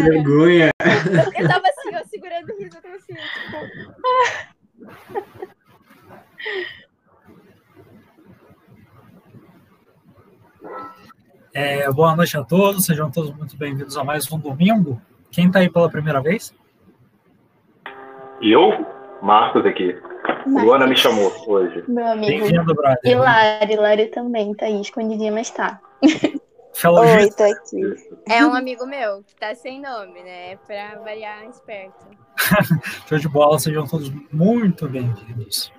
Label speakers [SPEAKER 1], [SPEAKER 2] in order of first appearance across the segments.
[SPEAKER 1] vergonha.
[SPEAKER 2] Eu, eu tava assim, ó, segurando o riso, eu tava assim, tipo.
[SPEAKER 3] É, boa noite a todos, sejam todos muito bem-vindos a mais um domingo. Quem está aí pela primeira vez?
[SPEAKER 4] Eu? Marcos aqui.
[SPEAKER 2] Marcos.
[SPEAKER 4] Luana me chamou hoje.
[SPEAKER 2] Meu amigo.
[SPEAKER 3] Bem-vindo, brother.
[SPEAKER 2] E Lari, Lari também tá aí escondidinha, mas tá.
[SPEAKER 3] Fellow
[SPEAKER 2] Oi, tô aqui.
[SPEAKER 5] É um amigo meu que tá sem nome, né? Pra variar esperto.
[SPEAKER 3] show de bola, sejam todos muito bem-vindos.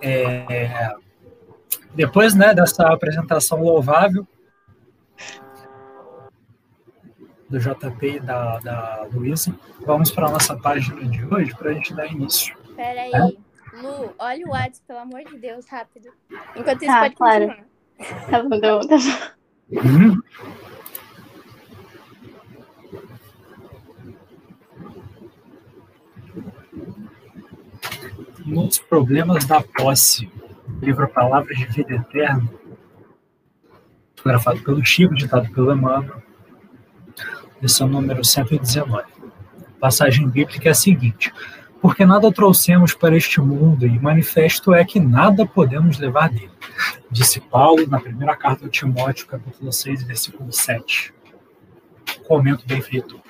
[SPEAKER 3] É, depois né, dessa apresentação louvável do JP e da, da Luísa, vamos para a nossa página de hoje para a gente dar início.
[SPEAKER 5] Pera aí.
[SPEAKER 3] É?
[SPEAKER 5] Lu, olha o WhatsApp, pelo amor de Deus, rápido. Enquanto isso,
[SPEAKER 2] Tá,
[SPEAKER 5] pode
[SPEAKER 2] claro.
[SPEAKER 5] continuar.
[SPEAKER 2] Tá bom, tá bom, tá bom.
[SPEAKER 3] Hum. Nos problemas da posse, livro Palavras de Vida Eterna, fotografado pelo Chico, ditado pelo Emmanuel, lição número 119. A passagem bíblica é a seguinte: Porque nada trouxemos para este mundo, e manifesto é que nada podemos levar dele disse Paulo na primeira carta ao Timóteo, capítulo 6, versículo 7. Comento bem feito.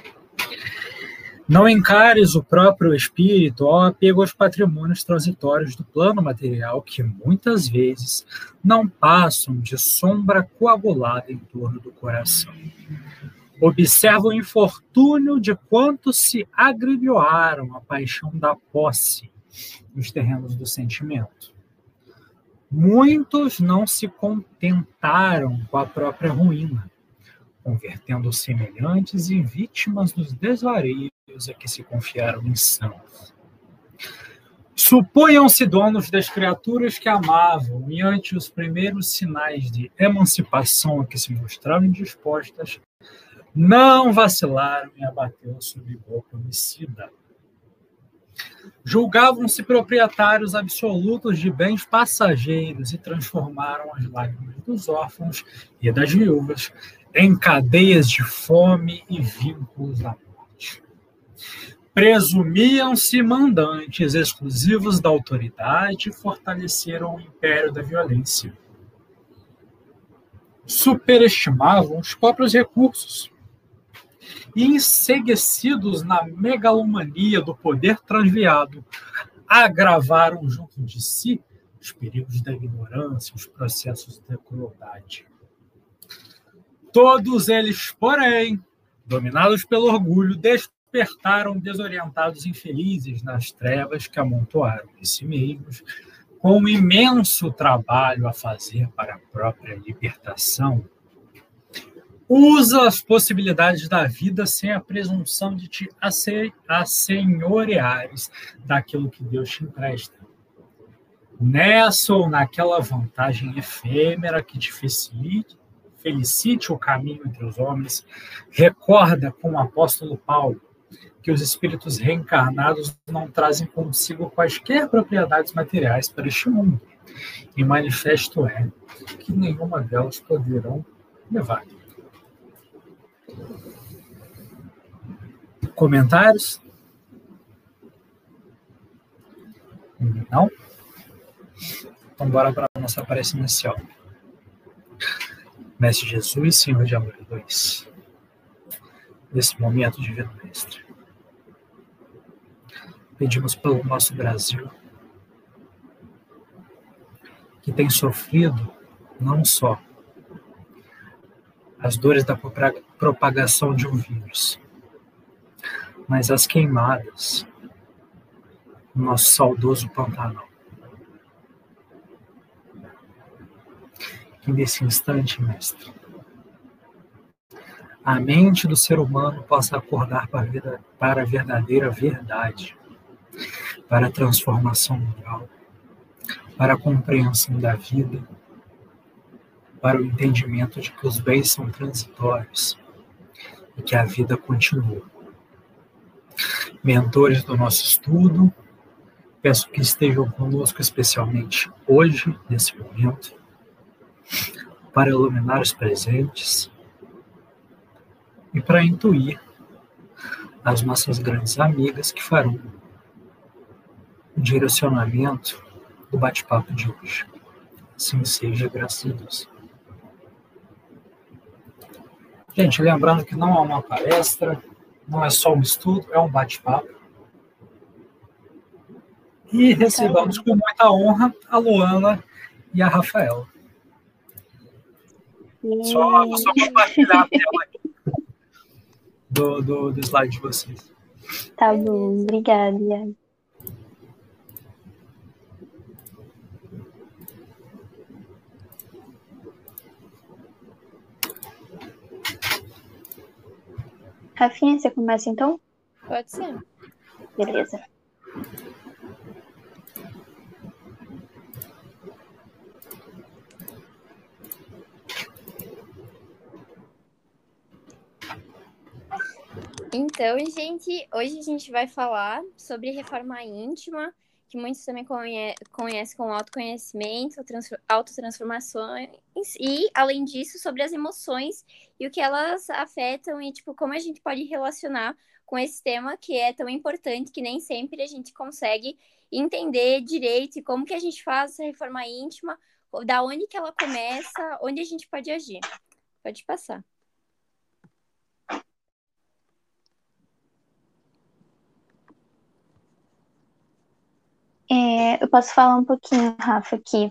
[SPEAKER 3] Não encares o próprio espírito ao apego aos patrimônios transitórios do plano material que muitas vezes não passam de sombra coagulada em torno do coração. Observa o infortúnio de quantos se agrilhoaram à paixão da posse nos terrenos do sentimento. Muitos não se contentaram com a própria ruína, convertendo os semelhantes em vítimas dos desvareios a que se confiaram insanos. Supunham-se donos das criaturas que amavam, e ante os primeiros sinais de emancipação a que se mostraram dispostas, não vacilaram em abater sobre golpe homicida julgavam-se proprietários absolutos de bens passageiros e transformaram as lágrimas dos órfãos e das viúvas em cadeias de fome e vínculos à morte. Presumiam-se mandantes exclusivos da autoridade e fortaleceram o império da violência. Superestimavam os próprios recursos e enseguecidos na megalomania do poder transviado, agravaram junto de si os perigos da ignorância, os processos da crueldade. Todos eles, porém, dominados pelo orgulho, despertaram desorientados e infelizes nas trevas que amontoaram de si mesmos, com um imenso trabalho a fazer para a própria libertação usa as possibilidades da vida sem a presunção de te assenhoreares daquilo que Deus te empresta. Nessa ou naquela vantagem efêmera que te felicite, felicite o caminho entre os homens, recorda com o apóstolo Paulo que os espíritos reencarnados não trazem consigo quaisquer propriedades materiais para este mundo, e manifesto é que nenhuma delas poderão levar. Comentários? Não? Então, bora para a nossa prece inicial. Mestre Jesus, Senhor de amor e luz, nesse momento de vida, Mestre, pedimos pelo nosso Brasil, que tem sofrido não só as dores da propagação de um vírus, mas as queimadas no nosso saudoso Pantanal. Que nesse instante, mestre, a mente do ser humano possa acordar para a, vida, para a verdadeira verdade, para a transformação moral, para a compreensão da vida, para o entendimento de que os bens são transitórios e que a vida continua. Mentores do nosso estudo, peço que estejam conosco especialmente hoje, nesse momento, para iluminar os presentes e para intuir as nossas grandes amigas que farão o direcionamento do bate-papo de hoje. Assim seja, graças a Deus. Gente, lembrando que não é uma palestra, não é só um estudo, é um bate-papo. E recebamos com muita honra a Luana e a Rafaela. Só, só compartilhar a tela aqui do, do, do slide de vocês.
[SPEAKER 2] Tá bom, obrigada, Iago. Rafinha, você começa então?
[SPEAKER 5] Pode ser.
[SPEAKER 2] Beleza.
[SPEAKER 5] Então, gente, hoje a gente vai falar sobre reforma íntima, que muitos também conhe conhecem como autoconhecimento, autotransformações, e, além disso, sobre as emoções e o que elas afetam e, tipo, como a gente pode relacionar com esse tema que é tão importante que nem sempre a gente consegue entender direito e como que a gente faz essa reforma íntima, da onde que ela começa, onde a gente pode agir. Pode passar.
[SPEAKER 2] É, eu posso falar um pouquinho, Rafa, aqui.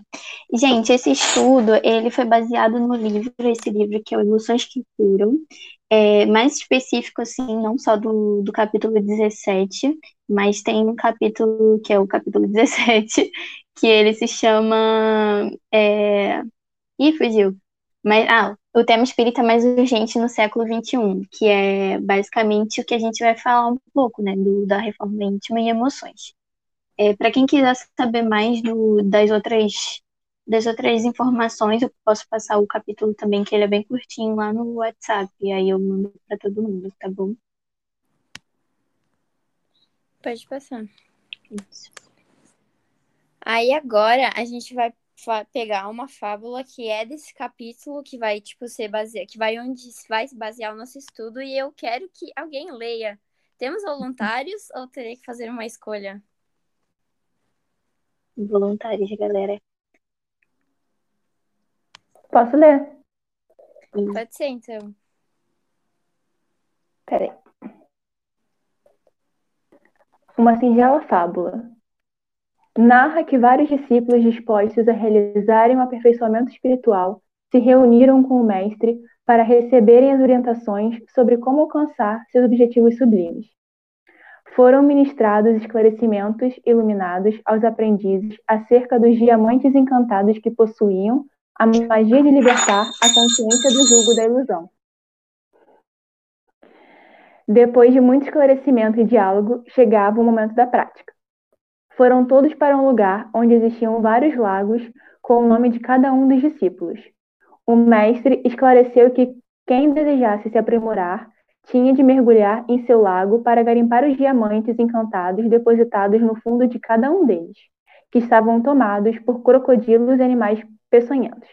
[SPEAKER 2] Gente, esse estudo, ele foi baseado no livro, esse livro que é o Emoções que Curam, é, mais específico, assim, não só do, do capítulo 17, mas tem um capítulo, que é o capítulo 17, que ele se chama... É... Ih, fugiu. Mas, ah, o tema espírita mais urgente no século XXI, que é basicamente o que a gente vai falar um pouco, né, do, da reforma íntima e emoções. É, para quem quiser saber mais do, das outras das outras informações, eu posso passar o capítulo também, que ele é bem curtinho lá no WhatsApp, e aí eu mando para todo mundo, tá bom?
[SPEAKER 5] Pode passar. Isso. Aí agora a gente vai pegar uma fábula que é desse capítulo que vai tipo ser baseado, que vai onde vai se basear o nosso estudo e eu quero que alguém leia. Temos voluntários ou terei que fazer uma escolha?
[SPEAKER 2] Voluntários, galera.
[SPEAKER 1] Posso ler?
[SPEAKER 5] Pode ser, então.
[SPEAKER 1] Peraí. Uma singela fábula. Narra que vários discípulos dispostos a realizarem um aperfeiçoamento espiritual se reuniram com o mestre para receberem as orientações sobre como alcançar seus objetivos sublimes foram ministrados esclarecimentos iluminados aos aprendizes acerca dos diamantes encantados que possuíam a magia de libertar a consciência do julgo da ilusão. Depois de muito esclarecimento e diálogo, chegava o momento da prática. Foram todos para um lugar onde existiam vários lagos com o nome de cada um dos discípulos. O mestre esclareceu que quem desejasse se aprimorar tinha de mergulhar em seu lago para garimpar os diamantes encantados depositados no fundo de cada um deles, que estavam tomados por crocodilos e animais peçonhentos.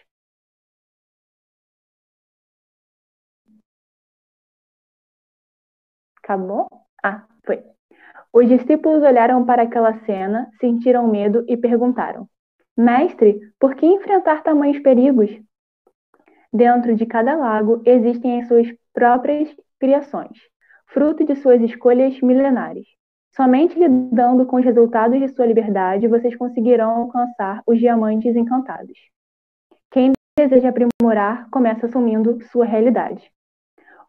[SPEAKER 1] Acabou? Ah, foi. Os discípulos olharam para aquela cena, sentiram medo e perguntaram: Mestre, por que enfrentar tamanhos perigos? Dentro de cada lago existem as suas próprias criações, fruto de suas escolhas milenares. Somente lidando com os resultados de sua liberdade vocês conseguirão alcançar os diamantes encantados. Quem deseja aprimorar começa assumindo sua realidade.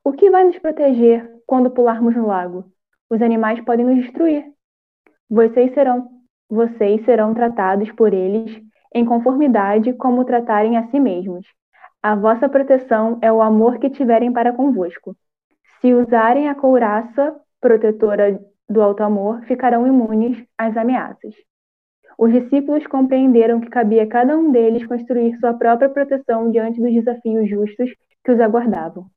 [SPEAKER 1] O que vai nos proteger quando pularmos no lago? Os animais podem nos destruir. Vocês serão, vocês serão tratados por eles em conformidade como tratarem a si mesmos. A vossa proteção é o amor que tiverem para convosco. Se usarem a couraça protetora do alto amor, ficarão imunes às ameaças. Os discípulos compreenderam que cabia a cada um deles construir sua própria proteção diante dos desafios justos que os aguardavam.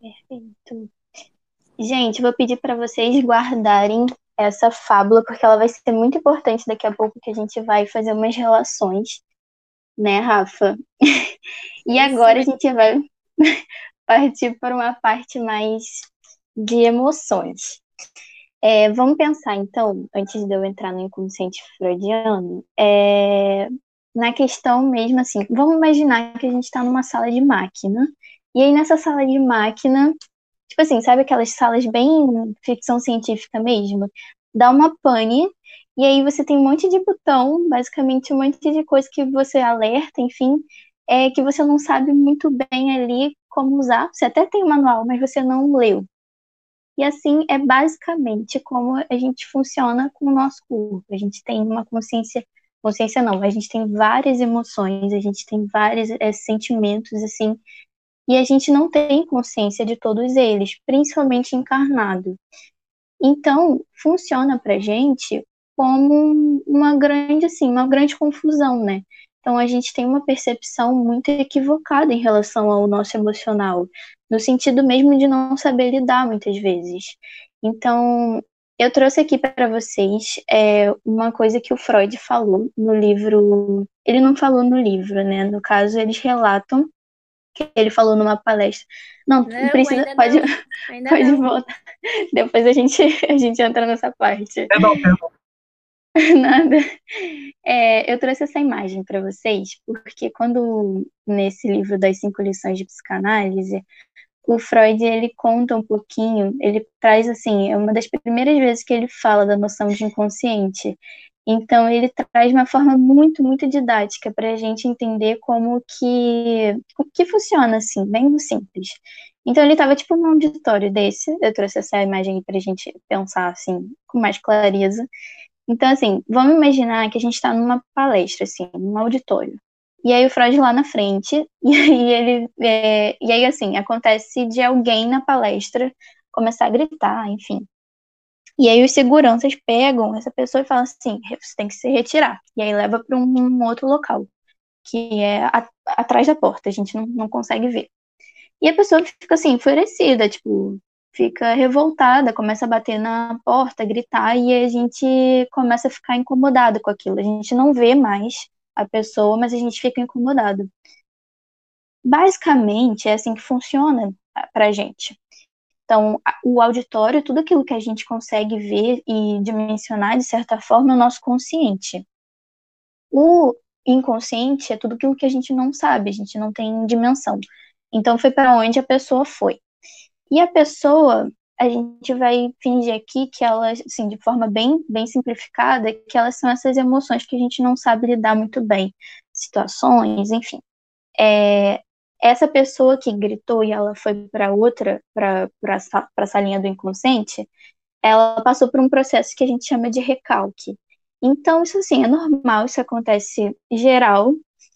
[SPEAKER 2] Perfeito. Gente, vou pedir para vocês guardarem essa fábula, porque ela vai ser muito importante daqui a pouco, que a gente vai fazer umas relações, né, Rafa? e agora a gente vai partir para uma parte mais de emoções. É, vamos pensar, então, antes de eu entrar no inconsciente freudiano, é, na questão mesmo assim, vamos imaginar que a gente está numa sala de máquina, e aí nessa sala de máquina, tipo assim, sabe aquelas salas bem ficção científica mesmo? Dá uma pane, e aí você tem um monte de botão, basicamente um monte de coisa que você alerta, enfim, é que você não sabe muito bem ali como usar. Você até tem o manual, mas você não leu. E assim é basicamente como a gente funciona com o nosso corpo. A gente tem uma consciência, consciência não, a gente tem várias emoções, a gente tem vários é, sentimentos assim, e a gente não tem consciência de todos eles, principalmente encarnado. Então, funciona pra gente como uma grande assim, uma grande confusão, né? Então a gente tem uma percepção muito equivocada em relação ao nosso emocional, no sentido mesmo de não saber lidar muitas vezes. Então eu trouxe aqui para vocês é, uma coisa que o Freud falou no livro. Ele não falou no livro, né? No caso, eles relatam que ele falou numa palestra. Não, não precisa, pode, pode não. voltar. Depois a gente, a gente entra nessa parte.
[SPEAKER 3] Perdão, perdão.
[SPEAKER 2] Nada. É, eu trouxe essa imagem para vocês porque quando nesse livro das cinco lições de psicanálise o Freud ele conta um pouquinho, ele traz assim, é uma das primeiras vezes que ele fala da noção de inconsciente. Então ele traz uma forma muito, muito didática para a gente entender como que, como que funciona assim, bem simples. Então ele estava tipo num auditório desse, eu trouxe essa imagem para a gente pensar assim com mais clareza. Então, assim, vamos imaginar que a gente está numa palestra, assim, num auditório. E aí o Freud lá na frente, e aí ele. É, e aí, assim, acontece de alguém na palestra começar a gritar, enfim. E aí os seguranças pegam essa pessoa e falam assim, você tem que se retirar. E aí leva para um, um, outro local, que é a, atrás da porta, a gente não, não consegue ver. E a pessoa fica assim, enfurecida, tipo, fica revoltada, começa a bater na porta, gritar, e a gente começa a ficar incomodado com aquilo. A gente não vê mais a pessoa, mas a gente fica incomodado. Basicamente, é assim que funciona pra gente. Então, o auditório, tudo aquilo que a gente consegue ver e dimensionar, de certa forma, é o nosso consciente. O inconsciente é tudo aquilo que a gente não sabe, a gente não tem dimensão. Então, foi para onde a pessoa foi. E a pessoa, a gente vai fingir aqui que elas, assim, de forma bem, bem simplificada, que elas são essas emoções que a gente não sabe lidar muito bem, situações, enfim. É, essa pessoa que gritou e ela foi para outra, para a salinha do inconsciente, ela passou por um processo que a gente chama de recalque. Então, isso assim, é normal, isso acontece geral.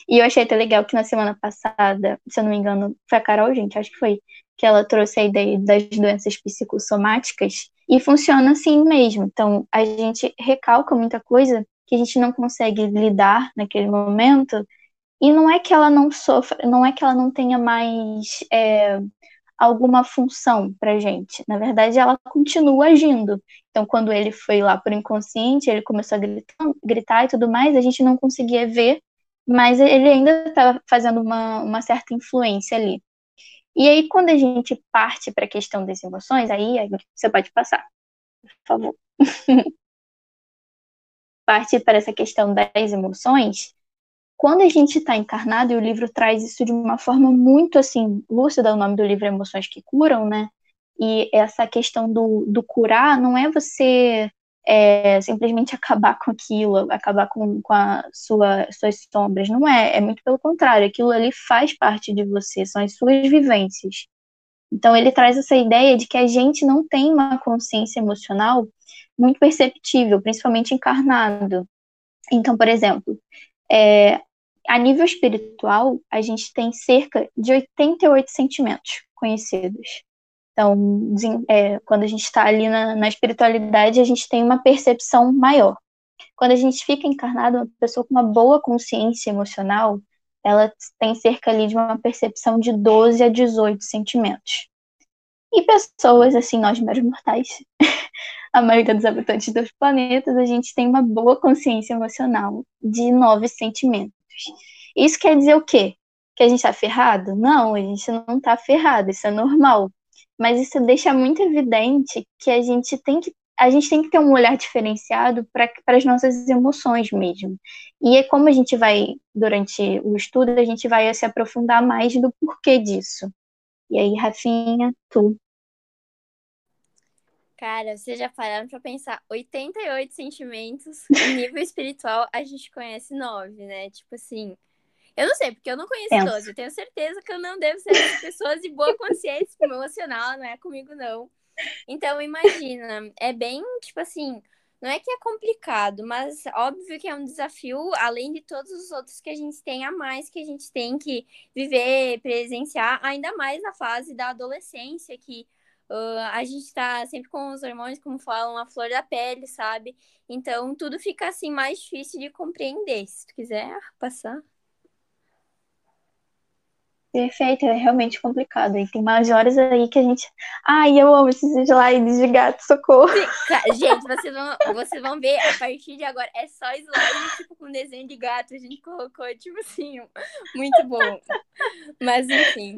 [SPEAKER 2] E eu achei até legal que na semana passada, se eu não me engano, foi a Carol, gente, acho que foi, que ela trouxe a ideia das doenças psicossomáticas, e funciona assim mesmo. Então, a gente recalca muita coisa que a gente não consegue lidar naquele momento, e não é que ela não sofra, não é que ela não tenha mais é, alguma função pra gente. Na verdade, ela continua agindo. Então, quando ele foi lá por inconsciente, ele começou a gritar, gritar e tudo mais, a gente não conseguia ver, mas ele ainda estava fazendo uma, uma certa influência ali. E aí, quando a gente parte para a questão das emoções, aí, você pode passar, por favor. parte para essa questão das emoções, quando a gente está encarnado, e o livro traz isso de uma forma muito assim, lúcida, o nome do livro é Emoções que Curam, né? E essa questão do, do curar não é você é, simplesmente acabar com aquilo, acabar com, com a sua, suas sombras. Não é, é muito pelo contrário, aquilo ali faz parte de você, são as suas vivências. Então ele traz essa ideia de que a gente não tem uma consciência emocional muito perceptível, principalmente encarnado. Então, por exemplo, é, a nível espiritual, a gente tem cerca de 88 sentimentos conhecidos. Então, é, quando a gente está ali na, na, espiritualidade, a gente tem uma percepção maior. Quando a gente fica encarnado, uma pessoa com uma boa consciência emocional, ela tem cerca ali de uma percepção de 12 a 18 sentimentos. E pessoas, assim, nós meros mortais, a maioria dos habitantes dos planetas, a gente tem uma boa consciência emocional de nove sentimentos. Isso quer dizer o quê? Que a gente está ferrado? Não, a gente não está ferrado, isso é normal. Mas isso deixa muito evidente que a gente tem que a gente tem que ter um olhar diferenciado para as nossas emoções mesmo. E é como a gente vai, durante o estudo, a gente vai se aprofundar mais do porquê disso. E aí, Rafinha, tu.
[SPEAKER 5] Cara, vocês já pararam pra pensar, 88 sentimentos, em nível espiritual, a gente conhece nove, né? Tipo assim, eu não sei, porque eu não conheço todos. Eu tenho certeza que eu não devo ser essas pessoas de boa consciência emocional, não é comigo, não. Então, imagina, é bem, tipo assim, não é que é complicado, mas óbvio que é um desafio, além de todos os outros que a gente tem a mais, que a gente tem que viver, presenciar, ainda mais na fase da adolescência, que uh, a gente tá sempre com os hormônios, como falam, a flor da pele, sabe? Então, tudo fica, assim, mais difícil de compreender. Se tu quiser passar.
[SPEAKER 2] Perfeito, é realmente complicado. E tem mais horas aí que a gente. Ai, eu amo esses slides de gato, socorro.
[SPEAKER 5] Gente, vocês vão, vocês vão ver a partir de agora. É só slide, tipo, com desenho de gato. A gente colocou, tipo assim, muito bom. Mas, enfim.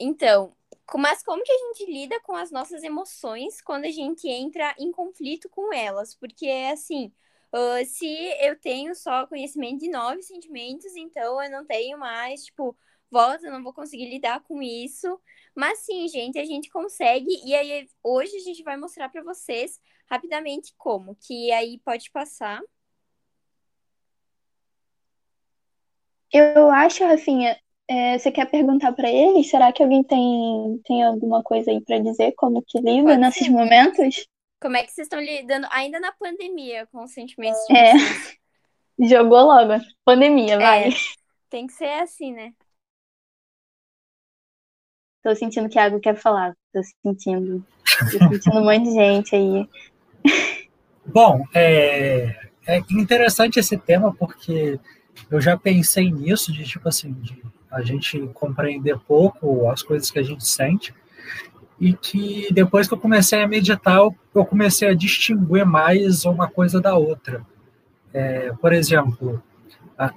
[SPEAKER 5] Então, mas como que a gente lida com as nossas emoções quando a gente entra em conflito com elas? Porque, assim, uh, se eu tenho só conhecimento de nove sentimentos, então eu não tenho mais, tipo volta, eu não vou conseguir lidar com isso. Mas sim, gente, a gente consegue. E aí, hoje a gente vai mostrar para vocês rapidamente como. Que aí pode passar.
[SPEAKER 2] Eu acho, Rafinha, é, você quer perguntar para eles? Será que alguém tem, tem alguma coisa aí para dizer como que lida pode nesses ser. momentos?
[SPEAKER 5] Como é que vocês estão lidando ainda na pandemia com os sentimentos de
[SPEAKER 2] é. Jogou logo. Pandemia, vai. É,
[SPEAKER 5] tem que ser assim, né?
[SPEAKER 2] Tô sentindo que a água quer falar. Tô sentindo. Tô sentindo um monte de gente aí.
[SPEAKER 3] Bom, é, é interessante esse tema porque eu já pensei nisso, de tipo assim, de a gente compreender pouco as coisas que a gente sente e que depois que eu comecei a meditar, eu comecei a distinguir mais uma coisa da outra. É, por exemplo,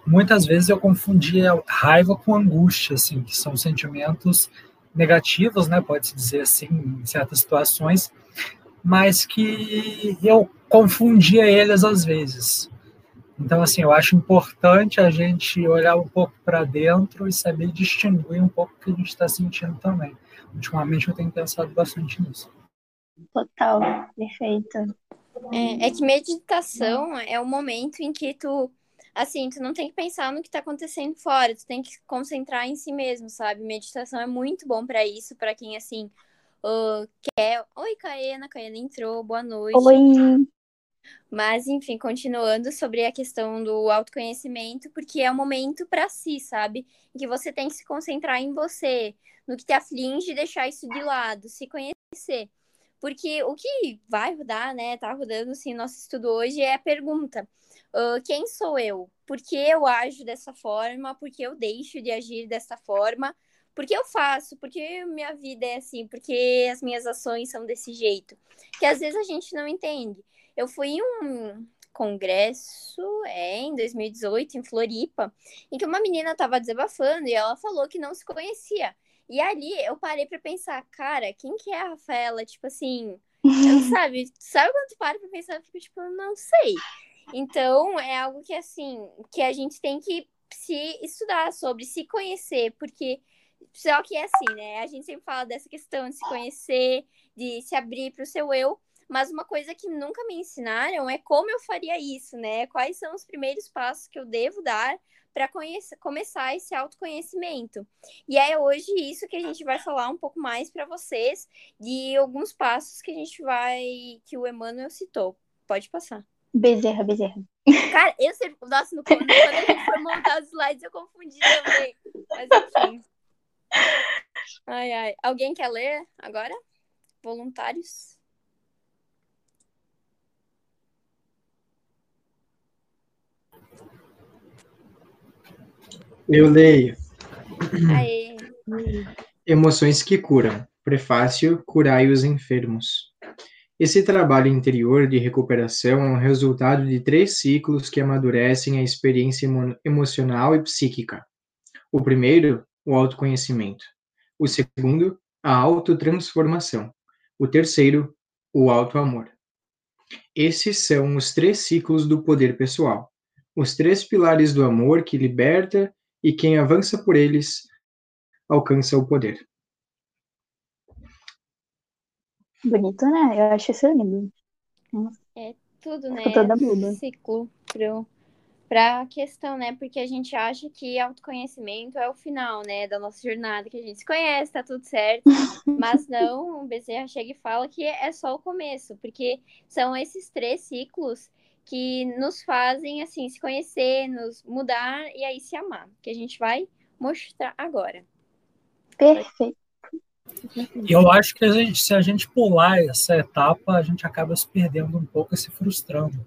[SPEAKER 3] muitas vezes eu confundia raiva com angústia, assim, que são sentimentos negativos, né, pode-se dizer assim, em certas situações, mas que eu confundia eles às vezes. Então, assim, eu acho importante a gente olhar um pouco para dentro e saber distinguir um pouco o que a gente está sentindo também. Ultimamente eu tenho pensado bastante nisso.
[SPEAKER 2] Total, perfeito.
[SPEAKER 5] É, é que meditação é o momento em que tu assim, tu não tem que pensar no que tá acontecendo fora, tu tem que concentrar em si mesmo, sabe? Meditação é muito bom para isso, para quem, assim, uh, quer. Oi, Caena, Caena entrou, boa noite.
[SPEAKER 2] Oi.
[SPEAKER 5] Mas, enfim, continuando sobre a questão do autoconhecimento, porque é um momento para si, sabe? Em que você tem que se concentrar em você, no que te aflige e deixar isso de lado, se conhecer. Porque o que vai rodar, né, tá rodando, assim, nosso estudo hoje é a pergunta Uh, quem sou eu? Por que eu ajo dessa forma? Por que eu deixo de agir dessa forma? Por que eu faço? Por que minha vida é assim? Por que as minhas ações são desse jeito? Que às vezes a gente não entende. Eu fui em um congresso, é, em 2018, em Floripa, em que uma menina estava desabafando e ela falou que não se conhecia. E ali eu parei para pensar, cara, quem que é a Rafaela? Tipo assim, não sabe, sabe quando tu para pra pensar, eu fico tipo, não sei. Então, é algo que, assim, que a gente tem que se estudar sobre, se conhecer, porque só que é assim, né? A gente sempre fala dessa questão de se conhecer, de se abrir para o seu eu, mas uma coisa que nunca me ensinaram é como eu faria isso, né? Quais são os primeiros passos que eu devo dar para começar esse autoconhecimento. E é hoje isso que a gente vai falar um pouco mais para vocês de alguns passos que a gente vai que o Emmanuel citou. Pode passar.
[SPEAKER 2] Bezerra, Bezerra.
[SPEAKER 5] Cara, eu sempre. Nossa, no, quando a gente foi montar os slides, eu confundi também. Mas enfim. Ai, ai. Alguém quer ler agora? Voluntários?
[SPEAKER 6] Eu leio.
[SPEAKER 5] Aê.
[SPEAKER 6] Emoções que curam. Prefácio: Curai os enfermos. Esse trabalho interior de recuperação é um resultado de três ciclos que amadurecem a experiência emo emocional e psíquica. O primeiro, o autoconhecimento. O segundo, a autotransformação. O terceiro, o auto-amor. Esses são os três ciclos do poder pessoal, os três pilares do amor que liberta e quem avança por eles alcança o poder.
[SPEAKER 2] Bonito, né? Eu acho isso lindo.
[SPEAKER 5] É tudo, né?
[SPEAKER 2] Toda boba.
[SPEAKER 5] Ciclo pro, pra questão, né? Porque a gente acha que autoconhecimento é o final, né? Da nossa jornada, que a gente se conhece, tá tudo certo. Mas não, o Bezerra chega e fala que é só o começo, porque são esses três ciclos que nos fazem, assim, se conhecer, nos mudar e aí se amar, que a gente vai mostrar agora.
[SPEAKER 2] Perfeito.
[SPEAKER 3] E eu acho que a gente, se a gente pular essa etapa, a gente acaba se perdendo um pouco e se frustrando.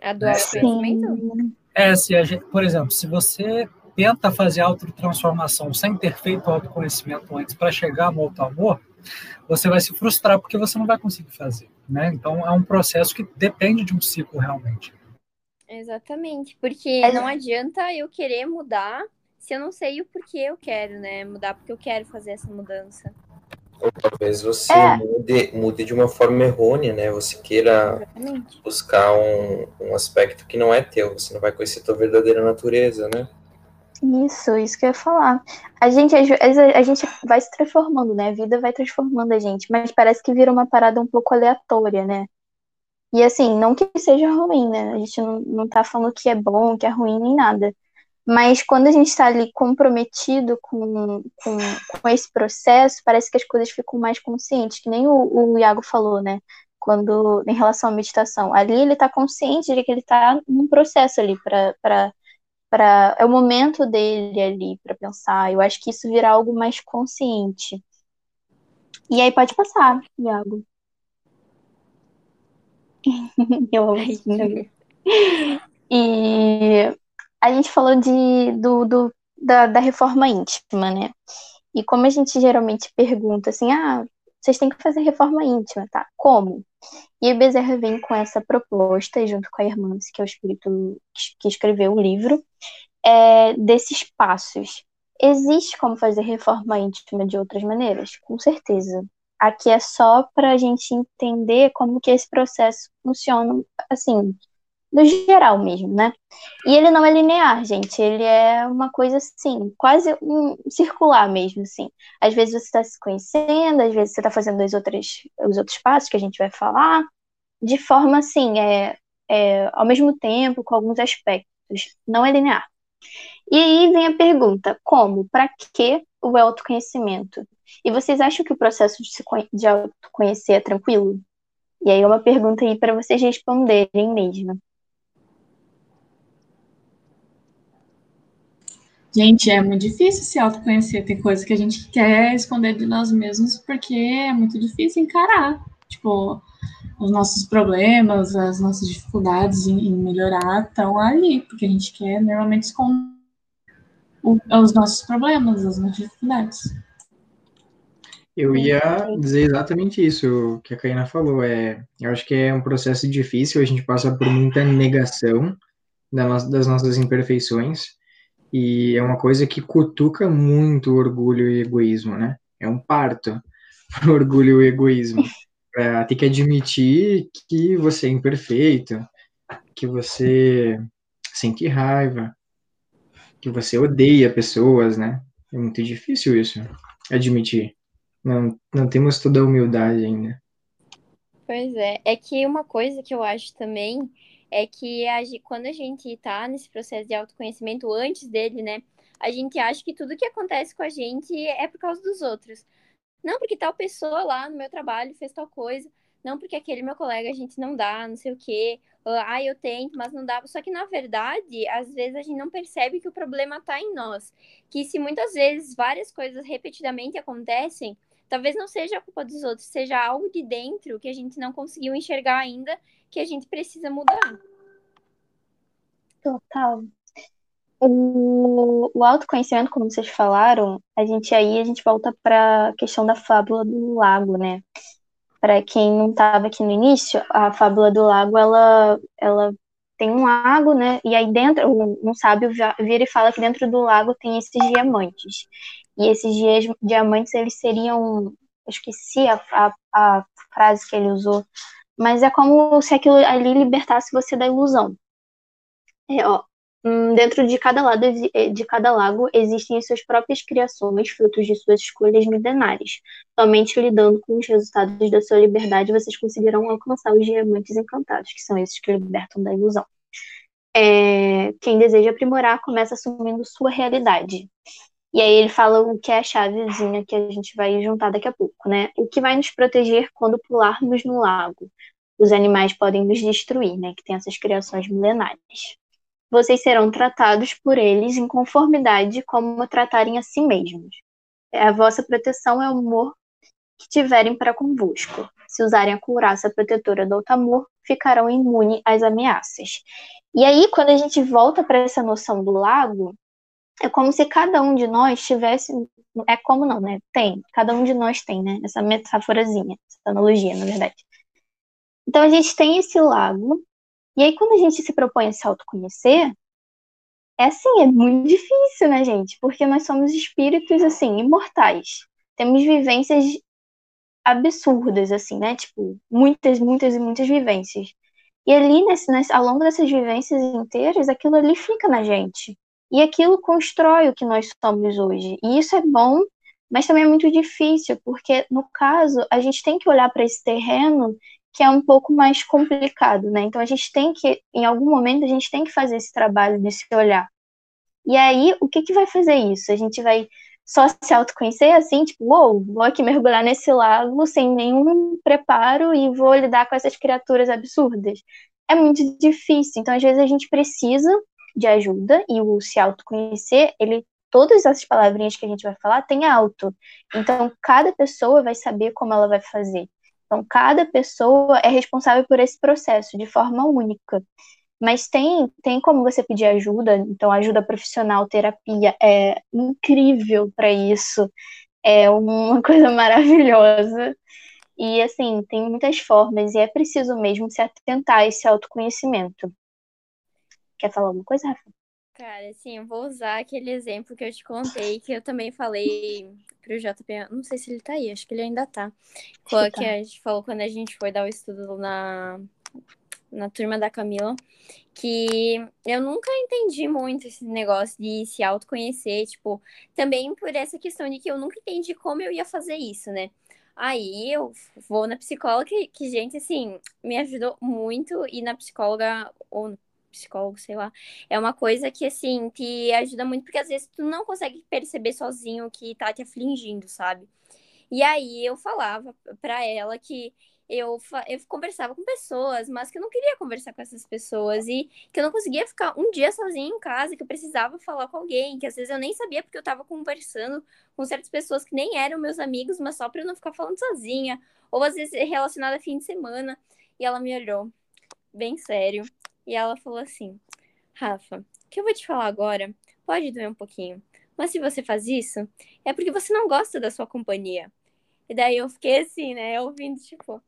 [SPEAKER 5] A do autoconhecimento?
[SPEAKER 3] É, se a gente, por exemplo, se você tenta fazer autotransformação sem ter feito autoconhecimento antes para chegar no auto-amor, você vai se frustrar porque você não vai conseguir fazer, né? Então é um processo que depende de um ciclo realmente.
[SPEAKER 5] Exatamente, porque
[SPEAKER 2] É.
[SPEAKER 5] não adianta eu querer mudar se eu não sei o porquê eu quero, né? Mudar porque eu quero fazer essa mudança.
[SPEAKER 7] Ou talvez você
[SPEAKER 2] É.
[SPEAKER 7] mude, mude de uma forma errônea, né? Você queira
[SPEAKER 5] Exatamente.
[SPEAKER 7] buscar um, um aspecto que não é teu, você não vai conhecer tua verdadeira natureza, né?
[SPEAKER 2] Isso, isso que eu ia falar. A gente, às vezes, a gente vai se transformando, né? A vida vai transformando a gente, mas parece que vira uma parada um pouco aleatória, né? E assim, não que seja ruim, né? A gente não, não tá falando que é bom, que é ruim, nem nada. Mas quando a gente tá ali comprometido com, com, com esse processo, parece que as coisas ficam mais conscientes, que nem o, o Iago falou, né? Quando, em relação à meditação. Ali ele tá consciente de que ele tá num processo ali para para é o momento dele ali para pensar. Eu acho que isso vira algo mais consciente. E aí pode passar, Iago. Eu amo? E a gente falou de, do, do- da, da reforma íntima, né? E como a gente geralmente pergunta assim, ah, vocês têm que fazer reforma íntima, tá? Como? E o Bezerra vem com essa proposta, junto com a irmã, que é o espírito que- que escreveu o livro, é, desses passos. Existe como fazer reforma íntima de outras maneiras? Com certeza. Aqui é só para a gente entender como que esse processo funciona, assim, no geral mesmo, né? E ele não é linear, gente. Ele é uma coisa assim, quase um circular mesmo, assim. Às vezes você está se conhecendo, às vezes você está fazendo os outros, os outros passos que a gente vai falar, de forma assim, é, é, ao mesmo tempo, com alguns aspectos. Não é linear. E aí vem a pergunta: como? Para que o autoconhecimento? E vocês acham que o processo de se de autoconhecer é tranquilo? E aí é uma pergunta aí para vocês responderem mesmo.
[SPEAKER 8] Gente, é muito difícil se autoconhecer. Tem coisa que a gente quer esconder de nós mesmos porque é muito difícil encarar. Tipo, os nossos problemas, as nossas dificuldades em, em melhorar estão ali, porque a gente quer normalmente esconder os nossos problemas, as nossas dificuldades.
[SPEAKER 6] Eu ia dizer exatamente isso que a Caína falou. É, eu acho que é um processo difícil, a gente passa por muita negação das nossas imperfeições, e é uma coisa que cutuca muito o orgulho e egoísmo, né? É um parto pro orgulho e egoísmo. É, ter que admitir que você é imperfeito, que você sente raiva, que você odeia pessoas, né? É muito difícil isso, admitir. Não, não temos toda a humildade ainda.
[SPEAKER 5] Pois é, é que uma coisa que eu acho também é que a quando a gente tá nesse processo de autoconhecimento antes dele, né, a gente acha que tudo que acontece com a gente é por causa dos outros. Não porque tal pessoa lá no meu trabalho fez tal coisa, não porque aquele meu colega a gente não dá, não sei o quê. Ah, eu tento, mas não dá. Só que na verdade, às vezes a gente não percebe que o problema tá em nós. Que se muitas vezes várias coisas repetidamente acontecem, talvez não seja a culpa dos outros, seja algo de dentro que a gente não conseguiu enxergar ainda, que a gente precisa mudar.
[SPEAKER 2] Total. O, o autoconhecimento, como vocês falaram, a gente aí a gente volta para a questão da fábula do lago, né? Para quem não estava aqui no início, a fábula do lago, ela, ela tem um lago, né? E aí dentro, um, sábio vira e fala que dentro do lago tem esses diamantes. E esses diamantes, eles seriam. Eu esqueci a, a, a frase que ele usou, mas é como se aquilo ali libertasse você da ilusão. É, ó, hum, dentro de cada, lado, eh, de cada lago existem as suas próprias criações, frutos de suas escolhas milenares. Somente lidando com os resultados da sua liberdade, vocês conseguirão alcançar os diamantes encantados, que são esses que libertam da ilusão. É, quem deseja aprimorar começa assumindo sua realidade. E aí ele fala o que é a chavezinha que a gente vai juntar daqui a pouco, né? O que vai nos proteger quando pularmos no lago? Os animais podem nos destruir, né? Que tem essas criações milenares. Vocês serão tratados por eles em conformidade como tratarem a si mesmos. A vossa proteção é o amor que tiverem para convosco. Se usarem a couraça protetora do Altamor, ficarão imunes às ameaças. E aí, quando a gente volta para essa noção do lago, é como se cada um de nós tivesse. É como não, né? Tem. Cada um de nós tem, né? Essa metáforazinha, essa analogia, na verdade. Então a gente tem esse lago, e aí quando a gente se propõe a se autoconhecer, é assim, é muito difícil, né, gente? Porque nós somos espíritos, assim, imortais. Temos vivências absurdas, assim, né? Tipo, muitas, muitas e muitas vivências. E ali, nesse, nesse, ao longo dessas vivências inteiras, aquilo ali fica na gente. E aquilo constrói o que nós somos hoje. E isso é bom, mas também é muito difícil, porque, no caso, a gente tem que olhar para esse terreno que é um pouco mais complicado, né? Então a gente tem que, em algum momento, a gente tem que fazer esse trabalho de se olhar. E aí, o que que vai fazer isso? A gente vai só se autoconhecer assim, tipo, uou, vou aqui mergulhar nesse lago sem nenhum preparo e vou lidar com essas criaturas absurdas. É muito difícil. Então, às vezes, a gente precisa de ajuda e o se autoconhecer, ele todas essas palavrinhas que a gente vai falar tem alto. Então, cada pessoa vai saber como ela vai fazer. Então, cada pessoa é responsável por esse processo de forma única. Mas tem, tem como você pedir ajuda, então ajuda profissional, terapia é incrível para isso. É uma coisa maravilhosa. E assim, tem muitas formas e é preciso mesmo se atentar a esse autoconhecimento. Quer falar alguma coisa, Rafa?
[SPEAKER 5] Cara, assim, eu vou usar aquele exemplo que eu te contei, que eu também falei pro JP, não sei se ele tá aí, acho que ele ainda tá. Que, que a gente falou quando a gente foi dar o estudo na, na turma da Camila, que eu nunca entendi muito esse negócio de se autoconhecer, tipo, também por essa questão de que eu nunca entendi como eu ia fazer isso, né? Aí eu vou na psicóloga, que, que gente, assim, me ajudou muito, e na psicóloga, ou psicólogo, sei lá, é uma coisa que, assim, te ajuda muito, porque às vezes tu não consegue perceber sozinho que tá te afligindo, sabe? E aí eu falava pra ela que eu, eu conversava com pessoas, mas que eu não queria conversar com essas pessoas e que eu não conseguia ficar um dia sozinha em casa, que eu precisava falar com alguém, que às vezes eu nem sabia porque eu tava conversando com certas pessoas que nem eram meus amigos, mas só pra eu não ficar falando sozinha, ou às vezes relacionada a fim de semana. E ela me olhou bem sério e ela falou assim: Rafa, o que eu vou te falar agora pode doer um pouquinho, mas se você faz isso, é porque você não gosta da sua companhia. E daí eu fiquei assim, né, ouvindo, tipo,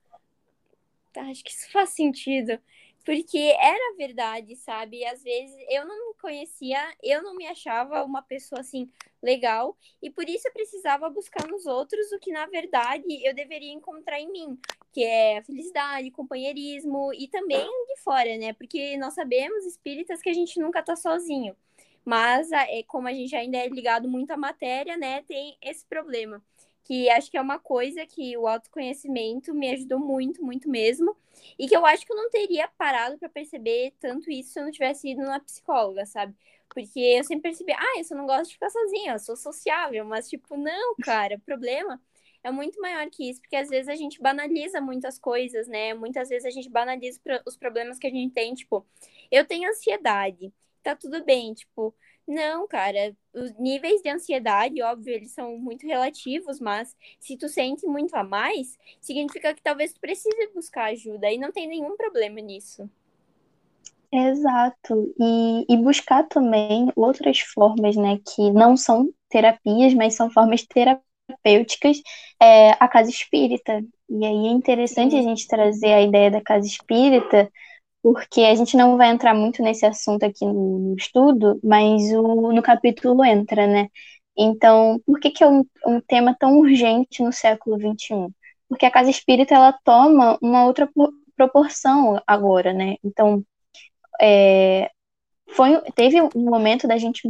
[SPEAKER 5] tá, acho que isso faz sentido. Porque era verdade, sabe? Às vezes eu não me conhecia, eu não me achava uma pessoa assim legal, e por isso eu precisava buscar nos outros o que na verdade eu deveria encontrar em mim, que é felicidade, companheirismo e também de fora, né? Porque nós sabemos, espíritas, que a gente nunca tá sozinho. Mas é, como a gente ainda é ligado muito à matéria, né, tem esse problema que acho que é uma coisa que o autoconhecimento me ajudou muito, muito mesmo, e que eu acho que eu não teria parado para perceber tanto isso se eu não tivesse ido na psicóloga, sabe? Porque eu sempre percebi, ah, eu não gosto de ficar sozinha, eu sou sociável, mas tipo, não, cara, o problema é muito maior que isso, porque às vezes a gente banaliza muitas coisas, né? Muitas vezes a gente banaliza os problemas que a gente tem, tipo, eu tenho ansiedade, tá tudo bem, tipo, não, cara, os níveis de ansiedade, óbvio, eles são muito relativos, mas se tu sente muito a mais, significa que talvez tu precise buscar ajuda e não tem nenhum problema nisso.
[SPEAKER 2] Exato. E, e buscar também outras formas, né, que não são terapias, mas são formas terapêuticas, é, a casa espírita. E aí é interessante a gente trazer a ideia da casa espírita porque a gente não vai entrar muito nesse assunto aqui no, estudo, mas o, no capítulo entra, né? Então, por que, que é um, um tema tão urgente no século XXI? Porque a casa espírita ela toma uma outra proporção agora, né? Então, é, foi, teve um momento da gente,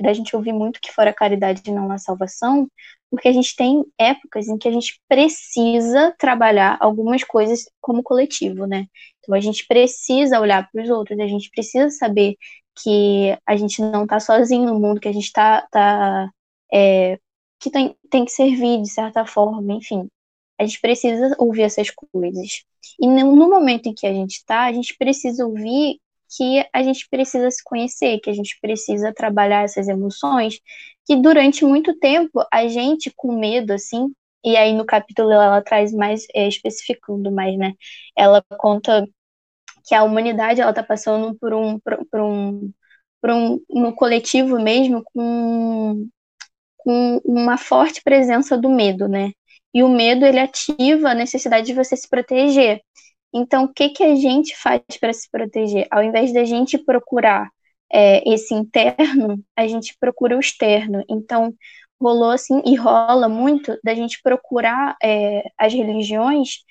[SPEAKER 2] da gente ouvir muito que fora caridade e não a salvação, porque a gente tem épocas em que a gente precisa trabalhar algumas coisas como coletivo, né? Então a gente precisa olhar para os outros, a gente precisa saber que a gente não está sozinho no mundo, que a gente está tá, é, que tem, tem que servir de certa forma, enfim. A gente precisa ouvir essas coisas. E no momento em que a gente está, a gente precisa ouvir que a gente precisa se conhecer, que a gente precisa trabalhar essas emoções, que durante muito tempo a gente com medo assim, e aí no capítulo ela traz mais é, especificando mais, né? Ela conta que a humanidade ela tá passando por um por, por um por um no coletivo mesmo com com uma forte presença do medo, né? E o medo ele ativa a necessidade de você se proteger. Então, o que, que a gente faz para se proteger? Ao invés da gente procurar é, esse interno, a gente procura o externo. Então, rolou assim, e rola muito, da gente procurar é, as religiões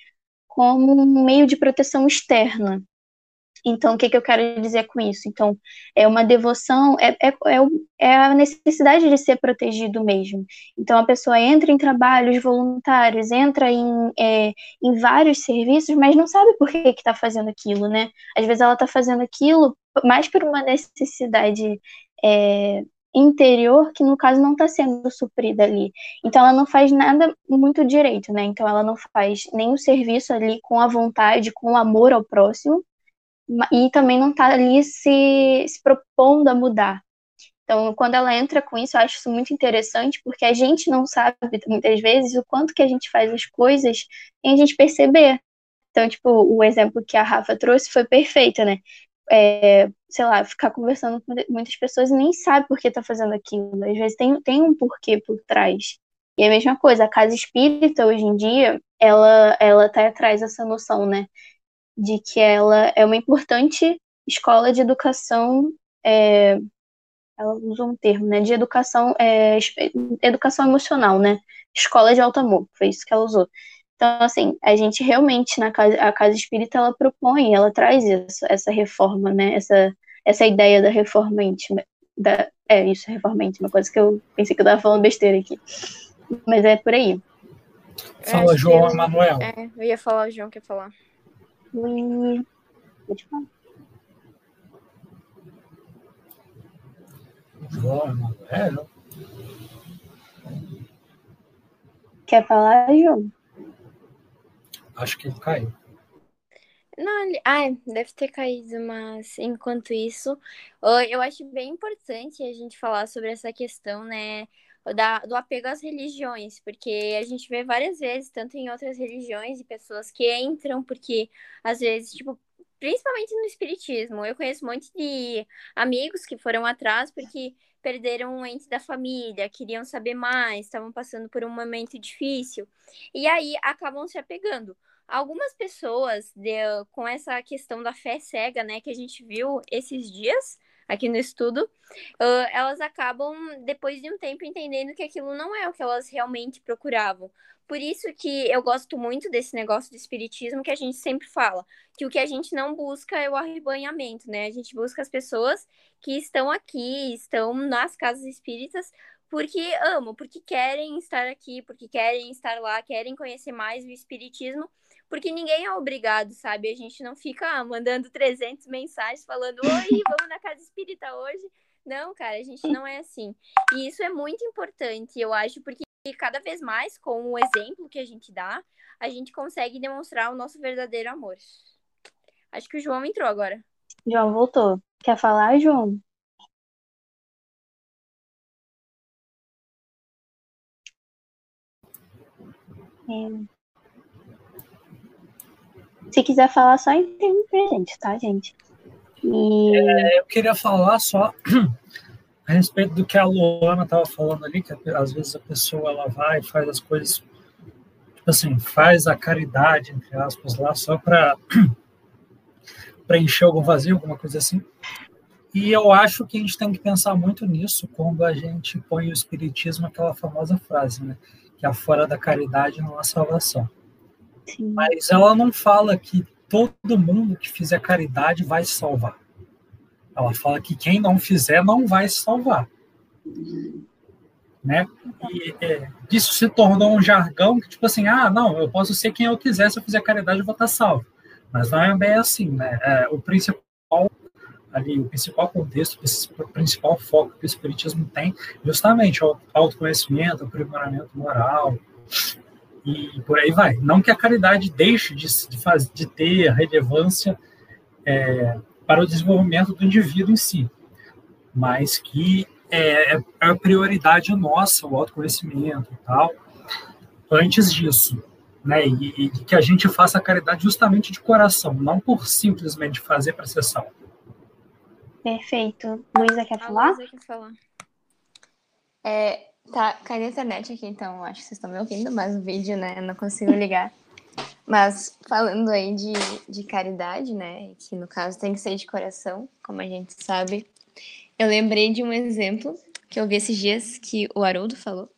[SPEAKER 2] como um meio de proteção externa. Então, o que, que eu quero dizer com isso? Então, é uma devoção, é, é, é, é, a necessidade de ser protegido mesmo. Então, a pessoa entra em trabalhos voluntários, entra em, é, em vários serviços, mas não sabe por que está fazendo aquilo, né? Às vezes ela está fazendo aquilo mais por uma necessidade é, interior que no caso não está sendo suprida ali. Então ela não faz nada muito direito, né? Então ela não faz nenhum serviço ali com a vontade, com o amor ao próximo, e também não está ali se, se propondo a mudar. Então, quando ela entra com isso, eu acho isso muito interessante, porque a gente não sabe, muitas vezes, o quanto que a gente faz as coisas sem a gente perceber. Então, tipo, o exemplo que a Rafa trouxe foi perfeito, né? É, sei lá, ficar conversando com muitas pessoas e nem sabe por que tá fazendo aquilo. Às vezes tem, tem um porquê por trás. E a mesma coisa, a casa espírita, hoje em dia, ela, ela tá atrás dessa noção, né? De que ela é uma importante escola de educação, é, ela usou um termo, né, de educação, é, educação emocional, né, escola de alto amor, foi isso que ela usou. Então, assim, a gente realmente, na casa, a Casa Espírita, ela propõe, ela traz isso, essa reforma, né, essa, essa ideia da reforma íntima, da, é isso, reforma íntima, coisa que eu pensei que eu tava falando besteira aqui, mas é por aí.
[SPEAKER 3] Fala, João Emanuel.
[SPEAKER 5] É, eu ia falar, o João quer falar.
[SPEAKER 2] E... Pode falar.
[SPEAKER 3] João Emanuel.
[SPEAKER 2] Quer falar, João?
[SPEAKER 3] Acho que ele caiu.
[SPEAKER 5] Não, ele... ah, deve ter caído, mas enquanto isso, eu acho bem importante a gente falar sobre essa questão, né, da, do apego às religiões, porque a gente vê várias vezes, tanto em outras religiões, e pessoas que entram porque, às vezes, tipo, principalmente no espiritismo, eu conheço um monte de amigos que foram atrás porque perderam um ente da família, queriam saber mais, estavam passando por um momento difícil, e aí acabam se apegando. Algumas pessoas, de, com essa questão da fé cega, né, que a gente viu esses dias, aqui no estudo, uh, elas acabam, depois de um tempo, entendendo que aquilo não é o que elas realmente procuravam. Por isso que eu gosto muito desse negócio do espiritismo que a gente sempre fala, que o que a gente não busca é o arrebanhamento, né? A gente busca as pessoas que estão aqui, estão nas casas espíritas, porque amam, porque querem estar aqui, porque querem estar lá, querem conhecer mais o espiritismo porque ninguém é obrigado, sabe? A gente não fica mandando 300 mensagens falando: Oi, vamos na casa espírita hoje. Não, cara, a gente não é assim. E isso é muito importante, eu acho, porque cada vez mais, com o exemplo que a gente dá, a gente consegue demonstrar o nosso verdadeiro amor. Acho que o João entrou agora.
[SPEAKER 2] João voltou. Quer falar, João? É. Se quiser falar só em termos presentes, tá, gente?
[SPEAKER 3] E... É, eu queria falar só a respeito do que a Luana estava falando ali, que às vezes a pessoa ela vai e faz as coisas, tipo assim, faz a caridade, entre aspas, lá só para preencher algum vazio, alguma coisa assim. E eu acho que a gente tem que pensar muito nisso quando a gente põe o espiritismo aquela famosa frase, né? Que a fora da caridade não há salvação.
[SPEAKER 2] Sim.
[SPEAKER 3] Mas ela não fala que todo mundo que fizer caridade vai salvar. Ela fala que quem não fizer não vai salvar. Né? E é, isso se tornou um jargão que, tipo assim, ah, não, eu posso ser quem eu quiser, se eu fizer caridade eu vou estar salvo. Mas não é bem assim, né? É, o principal ali, o principal contexto, o principal foco que o Espiritismo tem, justamente o autoconhecimento, o aprimoramento moral, e por aí vai. Não que a caridade deixe de, de, faz, de ter relevância é, para o desenvolvimento do indivíduo em si, mas que é, é a prioridade nossa, o autoconhecimento e tal, antes disso. Né, e, e que a gente faça a caridade justamente de coração, não por simplesmente fazer para ser salvo.
[SPEAKER 2] Perfeito. Luísa quer falar?
[SPEAKER 5] Luísa quer falar.
[SPEAKER 9] É, tá, caiu a internet aqui, então acho que vocês estão me ouvindo, mas o vídeo, né, eu não consigo ligar. Mas falando aí de, de caridade, né, que no caso tem que ser de coração, como a gente sabe, eu lembrei de um exemplo que eu vi esses dias que o Haroldo falou,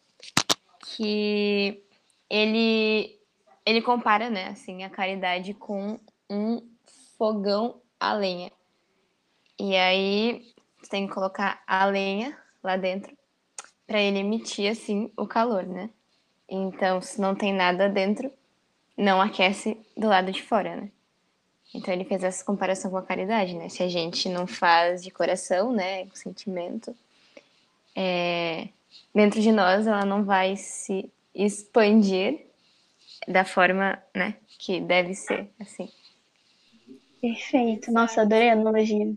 [SPEAKER 9] que ele, ele compara, né, assim, a caridade com um fogão a lenha. E aí você tem que colocar a lenha lá dentro para ele emitir assim o calor, né? Então, se não tem nada dentro, não aquece do lado de fora, né? Então ele fez essa comparação com a caridade, né? Se a gente não faz de coração, né, com sentimento, é, dentro de nós ela não vai se expandir da forma, né, que deve ser, assim.
[SPEAKER 2] Perfeito. Nossa, adorei a analogia.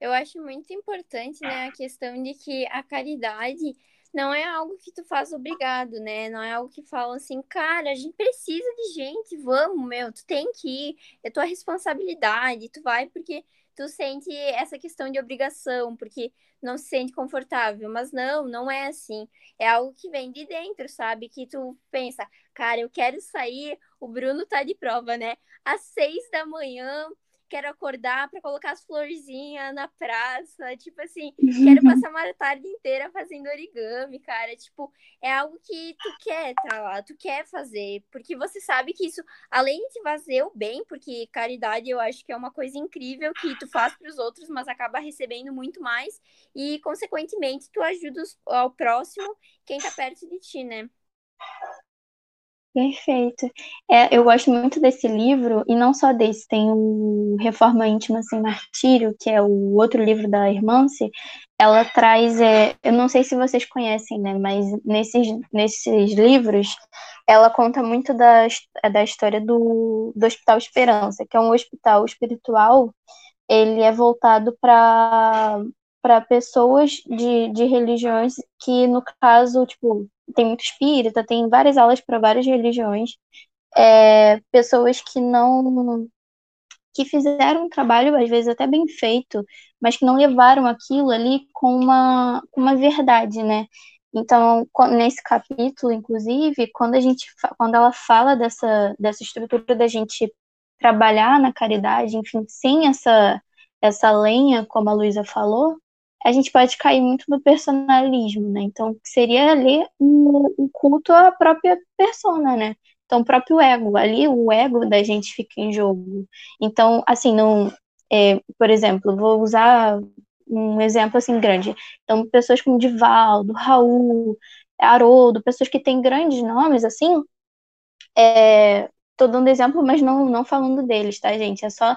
[SPEAKER 5] Eu acho muito importante, né, a questão de que a caridade não é algo que tu faz obrigado, né? Não é algo que fala assim, cara, a gente precisa de gente, vamos, meu, tu tem que ir, é tua responsabilidade, tu vai porque tu sente essa questão de obrigação, porque não se sente confortável, mas não, não é assim. É algo que vem de dentro, sabe? Que tu pensa, cara, eu quero sair, o Bruno tá de prova, né? Às seis da manhã, quero acordar para colocar as florzinhas na praça, tipo assim, quero passar uma tarde inteira fazendo origami, cara, tipo, é algo que tu quer tá lá, tu quer fazer, porque você sabe que isso, além de te fazer o bem, porque caridade eu acho que é uma coisa incrível que tu faz para os outros, mas acaba recebendo muito mais. E consequentemente tu ajuda ao próximo, quem tá perto de ti, né?
[SPEAKER 2] Perfeito. É, eu gosto muito desse livro, e não só desse, tem o Reforma Íntima Sem Martírio, que é o outro livro da Irmãce. Ela traz, é, eu não sei se vocês conhecem, né, mas nesses, nesses livros, ela conta muito da, da história do, do Hospital Esperança, que é um hospital espiritual, ele é voltado para para pessoas de, de religiões que, no caso, tipo, tem muito espírita, tem várias aulas para várias religiões, é, pessoas que não que fizeram um trabalho às vezes até bem feito, mas que não levaram aquilo ali com uma com uma verdade, né? Então, nesse capítulo, inclusive, quando a gente quando ela fala dessa dessa estrutura da gente trabalhar na caridade, enfim, sem essa essa lenha, como a Luísa falou, a gente pode cair muito no personalismo, né? Então, seria ali um, um culto à própria persona, né? Então, o próprio ego, ali o ego da gente fica em jogo. Então, assim, não, é, por exemplo, vou usar um exemplo assim grande. Então, pessoas como Divaldo, Raul, Haroldo, pessoas que têm grandes nomes, assim, é, tô dando exemplo, mas não, não falando deles, tá, gente? É só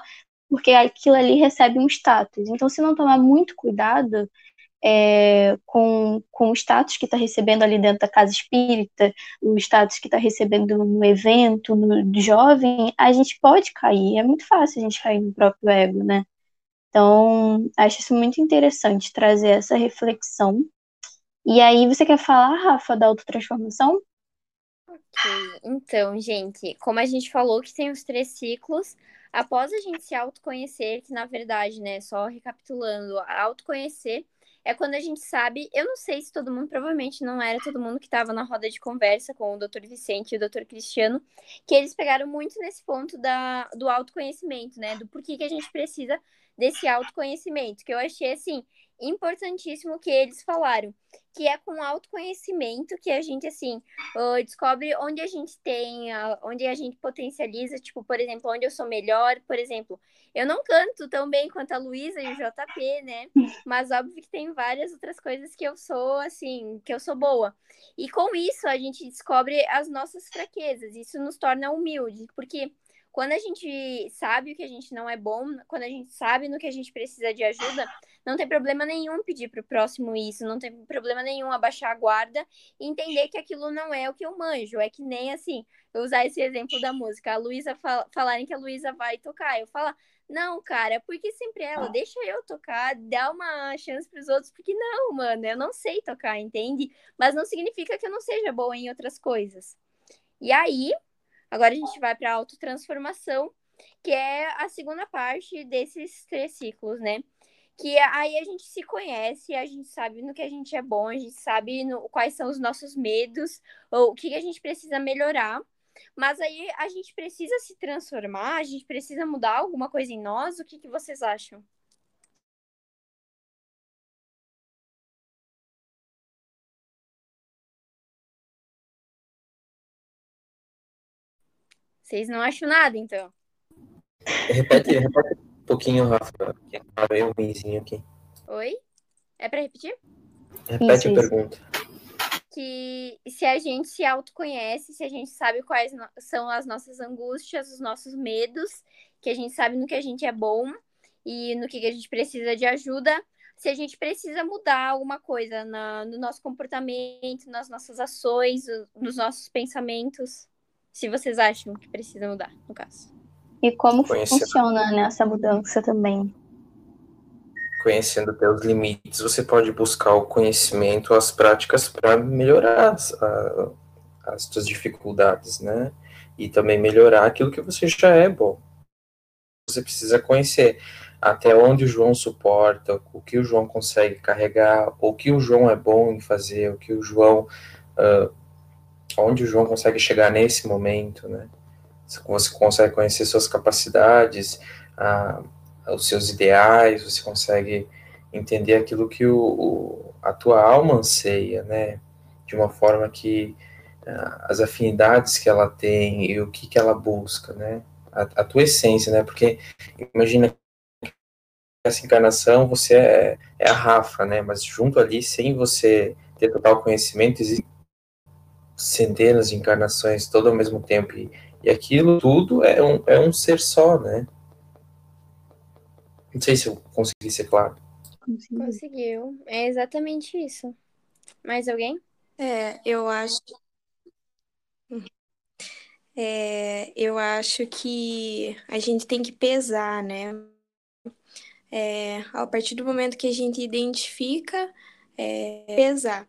[SPEAKER 2] porque aquilo ali recebe um status. Então, se não tomar muito cuidado é, com, com o status que está recebendo ali dentro da casa espírita, o status que está recebendo no evento, no jovem, a gente pode cair. É muito fácil a gente cair no próprio ego, né? Então, acho isso muito interessante trazer essa reflexão. E aí, você quer falar, Rafa, da autotransformação?
[SPEAKER 5] Ok, então, gente, como a gente falou que tem os três ciclos, após a gente se autoconhecer, que na verdade, né, só recapitulando, autoconhecer é quando a gente sabe, eu não sei se todo mundo, provavelmente não era todo mundo que estava na roda de conversa com o Dr. Vicente e o Dr. Cristiano, que eles pegaram muito nesse ponto da, do autoconhecimento, né? Do porquê que a gente precisa desse autoconhecimento, que eu achei assim importantíssimo que eles falaram, que é com autoconhecimento que a gente assim uh, descobre onde a gente tem, uh, onde a gente potencializa, tipo, por exemplo, onde eu sou melhor, por exemplo, eu não canto tão bem quanto a Luísa e o JP, né? Mas óbvio que tem várias outras coisas que eu sou assim, que eu sou boa. E com isso a gente descobre as nossas fraquezas. Isso nos torna humildes, porque quando a gente sabe o que a gente não é bom, quando a gente sabe no que a gente precisa de ajuda, não tem problema nenhum pedir para o próximo isso, não tem problema nenhum abaixar a guarda e entender que aquilo não é o que eu manjo. É que nem assim, eu usar esse exemplo da música, a Luísa fal falarem que a Luísa vai tocar, eu falar, não, cara, porque sempre ela, deixa eu tocar, dá uma chance para os outros, porque não, mano, eu não sei tocar, entende? Mas não significa que eu não seja boa em outras coisas. E aí, Agora a gente vai para a autotransformação, que é a segunda parte desses três ciclos, né? Que aí a gente se conhece, a gente sabe no que a gente é bom, a gente sabe no, quais são os nossos medos, ou o que a gente precisa melhorar. Mas aí a gente precisa se transformar, a gente precisa mudar alguma coisa em nós. O que, que vocês acham? Vocês não acham nada, então?
[SPEAKER 7] Repete, repete um pouquinho, Rafa, que tá meio ruimzinho aqui.
[SPEAKER 5] Oi? É para repetir?
[SPEAKER 7] Repete isso, a isso. pergunta.
[SPEAKER 5] Que se a gente se autoconhece, se a gente sabe quais são as nossas angústias, os nossos medos, que a gente sabe no que a gente é bom e no que a gente precisa de ajuda, se a gente precisa mudar alguma coisa na, no nosso comportamento, nas nossas ações, nos nossos pensamentos se vocês acham que precisa mudar, no caso.
[SPEAKER 2] E como Conhecendo... funciona né, essa mudança também?
[SPEAKER 7] Conhecendo teus limites, você pode buscar o conhecimento, as práticas para melhorar as, a, as suas dificuldades, né? E também melhorar aquilo que você já é bom. Você precisa conhecer até onde o João suporta, o que o João consegue carregar, o que o João é bom em fazer, o que o João uh, onde o João consegue chegar nesse momento, né? Você consegue conhecer suas capacidades, os seus ideais, você consegue entender aquilo que o, o, a tua alma anseia, né? De uma forma que as afinidades que ela tem e o que, que ela busca, né? A, a tua essência, né? Porque imagina essa encarnação você é, é a Rafa, né? Mas junto ali, sem você ter total conhecimento, existe centenas de encarnações todo ao mesmo tempo. E, e aquilo tudo é um, é um ser só, né? Não sei se eu consegui ser claro.
[SPEAKER 5] Conseguiu. É exatamente isso. Mais alguém?
[SPEAKER 10] É, eu acho. É, eu acho que a gente tem que pesar, né? É, a partir do momento que a gente identifica, é, pesar.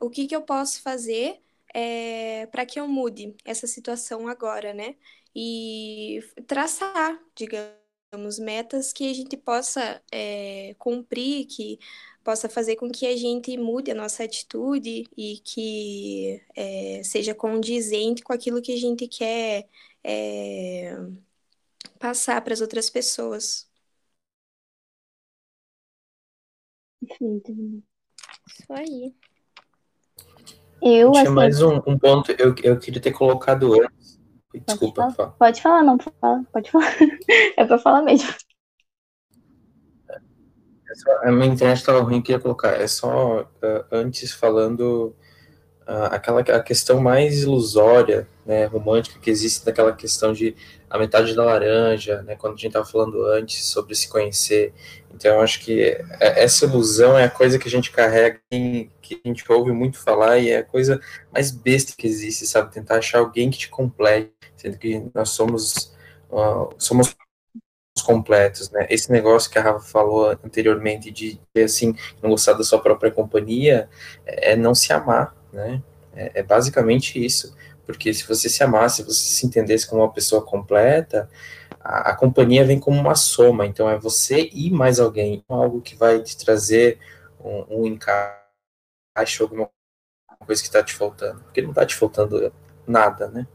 [SPEAKER 10] O que, que eu posso fazer é, para que eu mude essa situação agora, né? E traçar, digamos, metas que a gente possa é, cumprir, que possa fazer com que a gente mude a nossa atitude e que é, seja condizente com aquilo que a gente quer é, passar para as outras pessoas.
[SPEAKER 2] Perfeito.
[SPEAKER 5] Isso aí.
[SPEAKER 2] Eu,
[SPEAKER 7] Tinha
[SPEAKER 2] assim,
[SPEAKER 7] mais um, um ponto eu, eu queria ter colocado antes. Desculpa,
[SPEAKER 2] pode
[SPEAKER 7] falar.
[SPEAKER 2] Pode falar, não, fala, pode falar. É pra falar mesmo.
[SPEAKER 7] É a minha internet estava ruim, queria colocar. É só uh, antes falando aquela a questão mais ilusória, né, romântica que existe daquela questão de a metade da laranja, né, quando a gente estava falando antes sobre se conhecer. Então, eu acho que é, essa ilusão é a coisa que a gente carrega, que a gente ouve muito falar e é a coisa mais besta que existe, sabe? Tentar achar alguém que te complete, sendo que nós somos uh, somos completos, né? Esse negócio que a Rafa falou anteriormente de, assim, não gostar da sua própria companhia é não se amar, né? É, é basicamente isso. Porque se você se amasse, se você se entendesse como uma pessoa completa, a, a, companhia vem como uma soma. Então é você e mais alguém, algo que vai te trazer um, um encaixe, alguma coisa que está te faltando. Porque não está te faltando nada, né?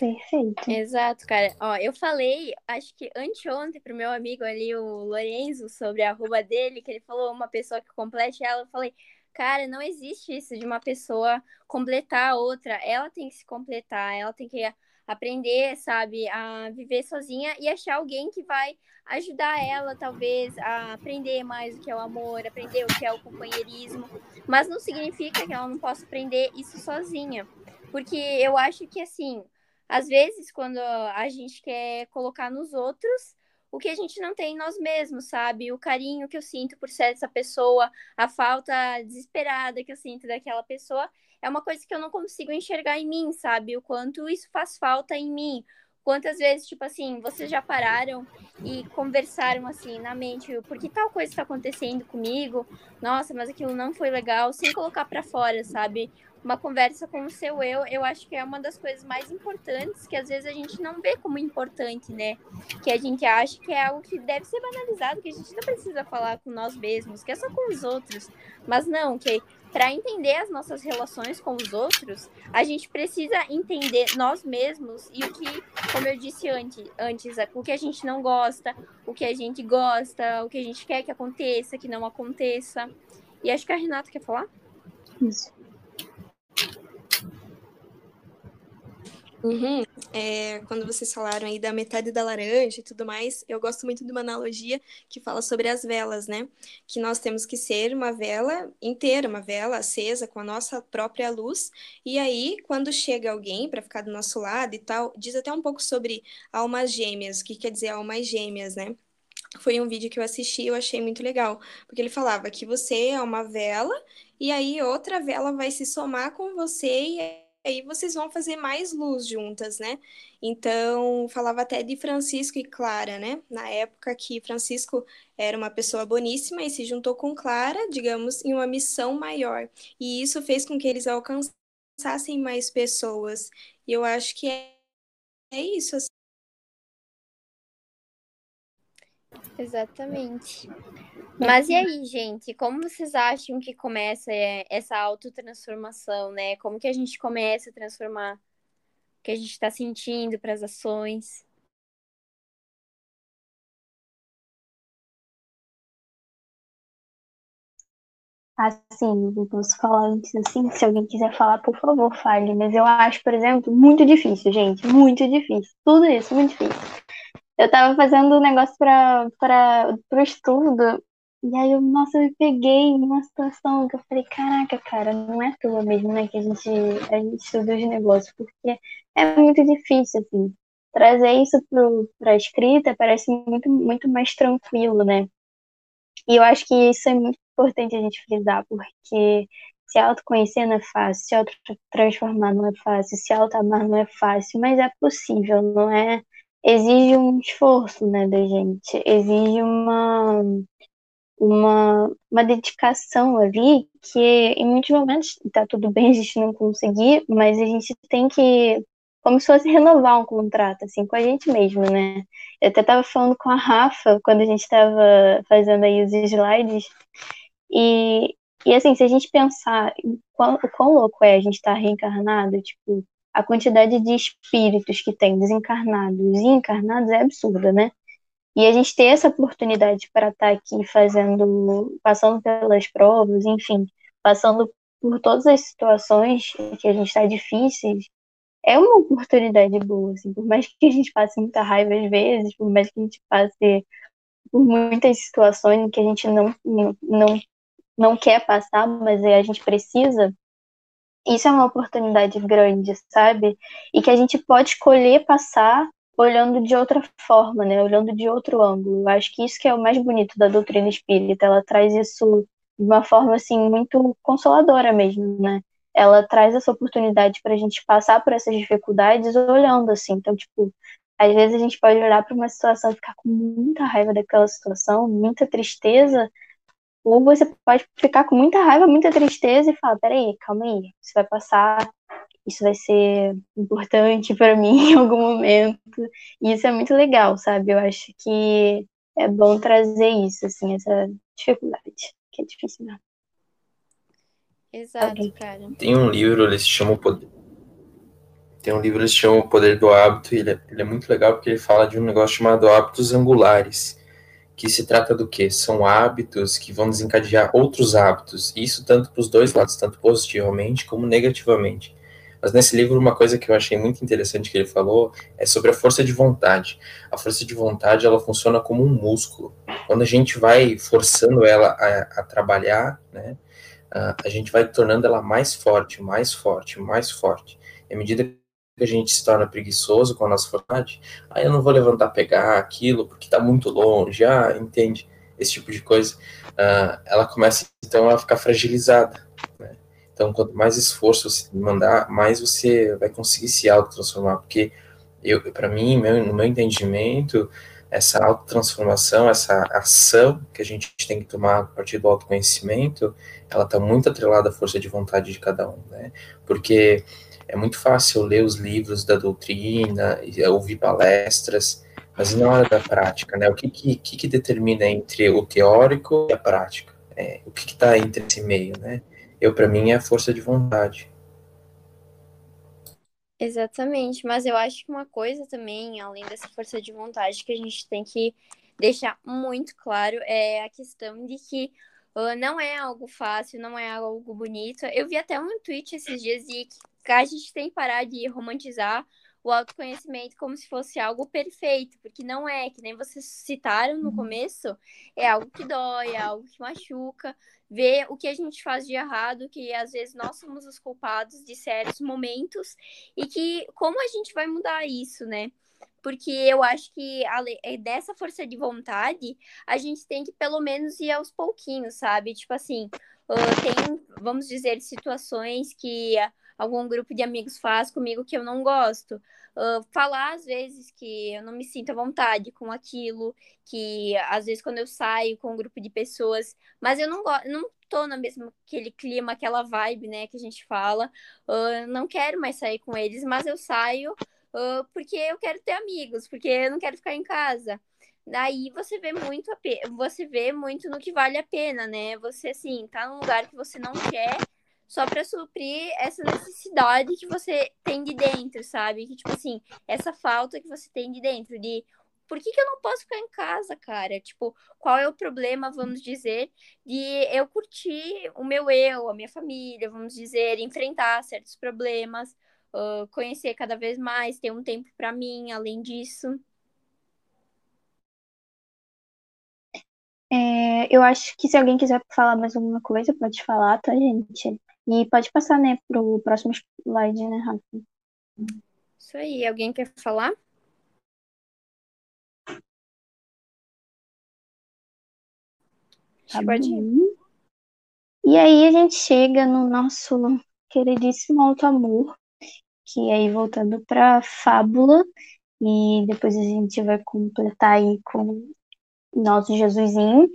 [SPEAKER 2] Perfeito.
[SPEAKER 5] Exato, cara. Ó, eu falei, acho que anteontem pro meu amigo ali, o Lorenzo, sobre a arroba dele, que ele falou uma pessoa que complete ela. Eu falei, cara, não existe isso de uma pessoa completar a outra. Ela tem que se completar, ela tem que aprender, sabe, a viver sozinha e achar alguém que vai ajudar ela, talvez, a aprender mais o que é o amor, aprender o que é o companheirismo. Mas não significa que ela não possa aprender isso sozinha. Porque eu acho que, assim, às vezes, quando a gente quer colocar nos outros o que a gente não tem em nós mesmos, sabe? O carinho que eu sinto por ser essa pessoa, a falta desesperada que eu sinto daquela pessoa, é uma coisa que eu não consigo enxergar em mim, sabe? O quanto isso faz falta em mim. Quantas vezes, tipo assim, vocês já pararam e conversaram assim na mente, porque tal coisa está acontecendo comigo? Nossa, mas aquilo não foi legal, sem colocar para fora, sabe? Uma conversa com o seu eu, eu acho que é uma das coisas mais importantes que às vezes a gente não vê como importante, né? Que a gente acha que é algo que deve ser banalizado, que a gente não precisa falar com nós mesmos, que é só com os outros. Mas não, que para entender as nossas relações com os outros, a gente precisa entender nós mesmos e o que, como eu disse antes, antes, o que a gente não gosta, o que a gente gosta, o que a gente quer que aconteça, que não aconteça. E acho que a Renata quer falar?
[SPEAKER 2] Isso.
[SPEAKER 10] Uhum. É, quando vocês falaram aí da metade da laranja e tudo mais, eu gosto muito de uma analogia que fala sobre as velas, né? Que nós temos que ser uma vela inteira, uma vela acesa com a nossa própria luz. E aí, quando chega alguém para ficar do nosso lado e tal, diz até um pouco sobre almas gêmeas. O que quer dizer almas gêmeas, né? Foi um vídeo que eu assisti e eu achei muito legal, porque ele falava que você é uma vela e aí outra vela vai se somar com você e aí vocês vão fazer mais luz juntas, né? Então, falava até de Francisco e Clara, né? Na época que Francisco era uma pessoa boníssima e se juntou com Clara, digamos, em uma missão maior. E isso fez com que eles alcançassem mais pessoas. E eu acho que é, é isso. Assim.
[SPEAKER 5] Exatamente. Mas e aí, gente, como vocês acham que começa é, essa autotransformação, né? Como que a gente começa a transformar o que a gente está sentindo para as ações?
[SPEAKER 2] Assim, posso falar antes, assim, se alguém quiser falar, por favor, fale. Mas eu acho, por exemplo, muito difícil, gente, muito difícil. Tudo isso, muito difícil. Eu tava fazendo um negócio para o estudo e aí eu, nossa, eu me peguei numa situação que eu falei, caraca, cara, não é tua mesmo, né, que a gente, a gente estuda os negócios, porque é muito difícil, assim. Trazer isso para a escrita parece muito, muito mais tranquilo, né? E eu acho que isso é muito importante a gente frisar, porque se autoconhecer não é fácil, se auto-transformar não é fácil, se auto-amar não é fácil, mas é possível, não é? Exige um esforço, né, da gente, exige uma uma, uma dedicação ali que em muitos momentos tá tudo bem a gente não conseguir, mas a gente tem que como se fosse renovar um contrato assim com a gente mesmo, né? Eu até tava falando com a Rafa quando a gente estava fazendo aí os slides e e assim, se a gente pensar o quão, o quão louco é a gente estar tá reencarnado, tipo, a quantidade de espíritos que tem desencarnados e encarnados é absurda, né? E a gente ter essa oportunidade para estar tá aqui fazendo, passando pelas provas, enfim, passando por todas as situações que a gente está difíceis, é uma oportunidade boa, assim, por mais que a gente passe muita raiva às vezes, por mais que a gente passe por muitas situações que a gente não, não, não quer passar, mas a gente precisa, isso é uma oportunidade grande, sabe? E que a gente pode escolher passar olhando de outra forma, né? Olhando de outro ângulo. Eu acho que isso que é o mais bonito da doutrina espírita. Ela traz isso de uma forma assim muito consoladora mesmo, né? Ela traz essa oportunidade para a gente passar por essas dificuldades olhando assim. Então, tipo, às vezes a gente pode olhar para uma situação e ficar com muita raiva daquela situação, muita tristeza, ou você pode ficar com muita raiva, muita tristeza e falar: peraí, calma aí, isso vai passar, isso vai ser importante para mim em algum momento. E isso é muito legal, sabe? Eu acho que é bom trazer isso, assim, essa dificuldade. que é difícil mesmo.
[SPEAKER 5] Exato, cara.
[SPEAKER 7] Tem um livro, ele se chama O Poder. Tem um livro, ele se chama O Poder do Hábito, e ele é, ele é muito legal porque ele fala de um negócio chamado hábitos angulares, que se trata do quê? São hábitos que vão desencadear outros hábitos, isso tanto para os dois lados, tanto positivamente como negativamente. Mas nesse livro, uma coisa que eu achei muito interessante que ele falou é sobre a força de vontade. A força de vontade, ela funciona como um músculo. Quando a gente vai forçando ela a, a trabalhar, né, a, gente vai tornando ela mais forte, mais forte, mais forte. E à medida que a gente se torna preguiçoso com a nossa vontade, ah, eu não vou levantar pegar aquilo porque está muito longe, ah, entende? Esse tipo de coisa. Ah, ela começa, então, a ficar fragilizada? Então, quanto mais esforço você mandar, mais você vai conseguir se autotransformar, porque eu, para mim, meu, no meu entendimento, essa autotransformação, essa ação que a gente tem que tomar a partir do autoconhecimento, ela está muito atrelada à força de vontade de cada um, né? Porque é muito fácil ler os livros da doutrina, ouvir palestras, mas na hora da prática, né? O que que, que, que determina entre o teórico e a prática? É, o que está entre esse meio, né? Eu, para mim, é a força de vontade.
[SPEAKER 5] Exatamente, mas eu acho que uma coisa também, além dessa força de vontade, que a gente tem que deixar muito claro é a questão de que uh, não é algo fácil, não é algo bonito. Eu vi até um tweet esses dias de que a gente tem que parar de romantizar o autoconhecimento como se fosse algo perfeito, porque não é, que nem vocês citaram no começo, é algo que dói, é algo que machuca, ver o que a gente faz de errado, que às vezes nós somos os culpados de certos momentos, e que como a gente vai mudar isso, né? Porque eu acho que é dessa força de vontade, a gente tem que pelo menos ir aos pouquinhos, sabe? Tipo assim, ah, tem, vamos dizer, situações que algum grupo de amigos faz comigo que eu não gosto. Ah, falar às vezes que eu não me sinto à vontade com aquilo, que às vezes quando eu saio com um grupo de pessoas, mas eu não gosto, não tô no mesmo aquele clima, aquela vibe, né, que a gente fala. Ah, não quero mais sair com eles, mas eu saio ah, porque eu quero ter amigos, porque eu não quero ficar em casa. Daí você vê muito você vê muito no que vale a pena, né? Você assim, tá num lugar que você não quer só para suprir essa necessidade que você tem de dentro, sabe? Que tipo assim, essa falta que você tem de dentro de por que, que eu não posso ficar em casa, cara? Tipo, qual é o problema, vamos dizer, de eu curtir o meu eu, a minha família, vamos dizer, enfrentar certos problemas, ah, conhecer cada vez mais, ter um tempo para mim, além disso.
[SPEAKER 2] É, eu acho que se alguém quiser falar mais alguma coisa, pode falar, tá, gente? E pode passar, né, pro próximo slide, né, Rafa?
[SPEAKER 5] Isso aí, alguém quer falar?
[SPEAKER 2] Tá
[SPEAKER 5] Pode ir.
[SPEAKER 2] bom. E aí a gente chega no nosso queridíssimo Alto Amor, que aí voltando pra fábula, e depois a gente vai completar aí com o nosso Jesusinho.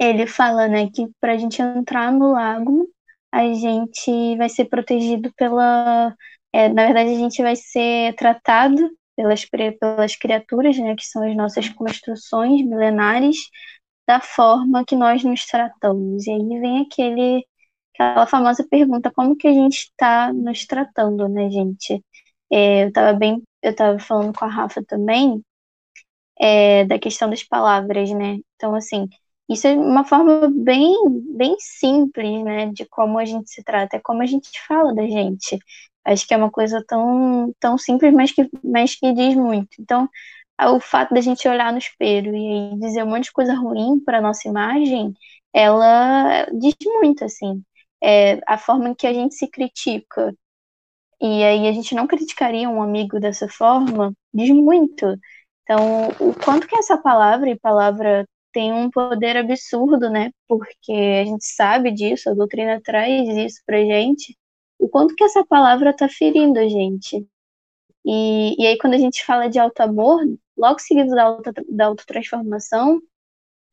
[SPEAKER 2] Ele fala, né, que pra gente entrar no lago, a gente vai ser protegido pela. é, na verdade, a gente vai ser tratado pelas, pelas criaturas, né, que são as nossas construções milenares, da forma que nós nos tratamos. E aí vem aquele, aquela famosa pergunta, como que a gente está nos tratando, né, gente? É, eu estava bem, eu estava falando com a Rafa também, é, da questão das palavras, né? Então, assim, isso é uma forma bem, bem simples, né, de como a gente se trata, é como a gente fala da gente. Acho que é uma coisa tão, tão simples, mas que, mas que diz muito. Então, o fato da gente olhar no espelho e dizer um monte de coisa ruim para nossa imagem, ela diz muito, assim. É, a forma em que a gente se critica. E aí a gente não criticaria um amigo dessa forma, diz muito. Então, o quanto que essa palavra e palavra tem um poder absurdo, né? Porque a gente sabe disso, a doutrina traz isso pra gente. O quanto que essa palavra tá ferindo a gente. E, e aí, quando a gente fala de alto amor, logo seguido da, auto, da autotransformação,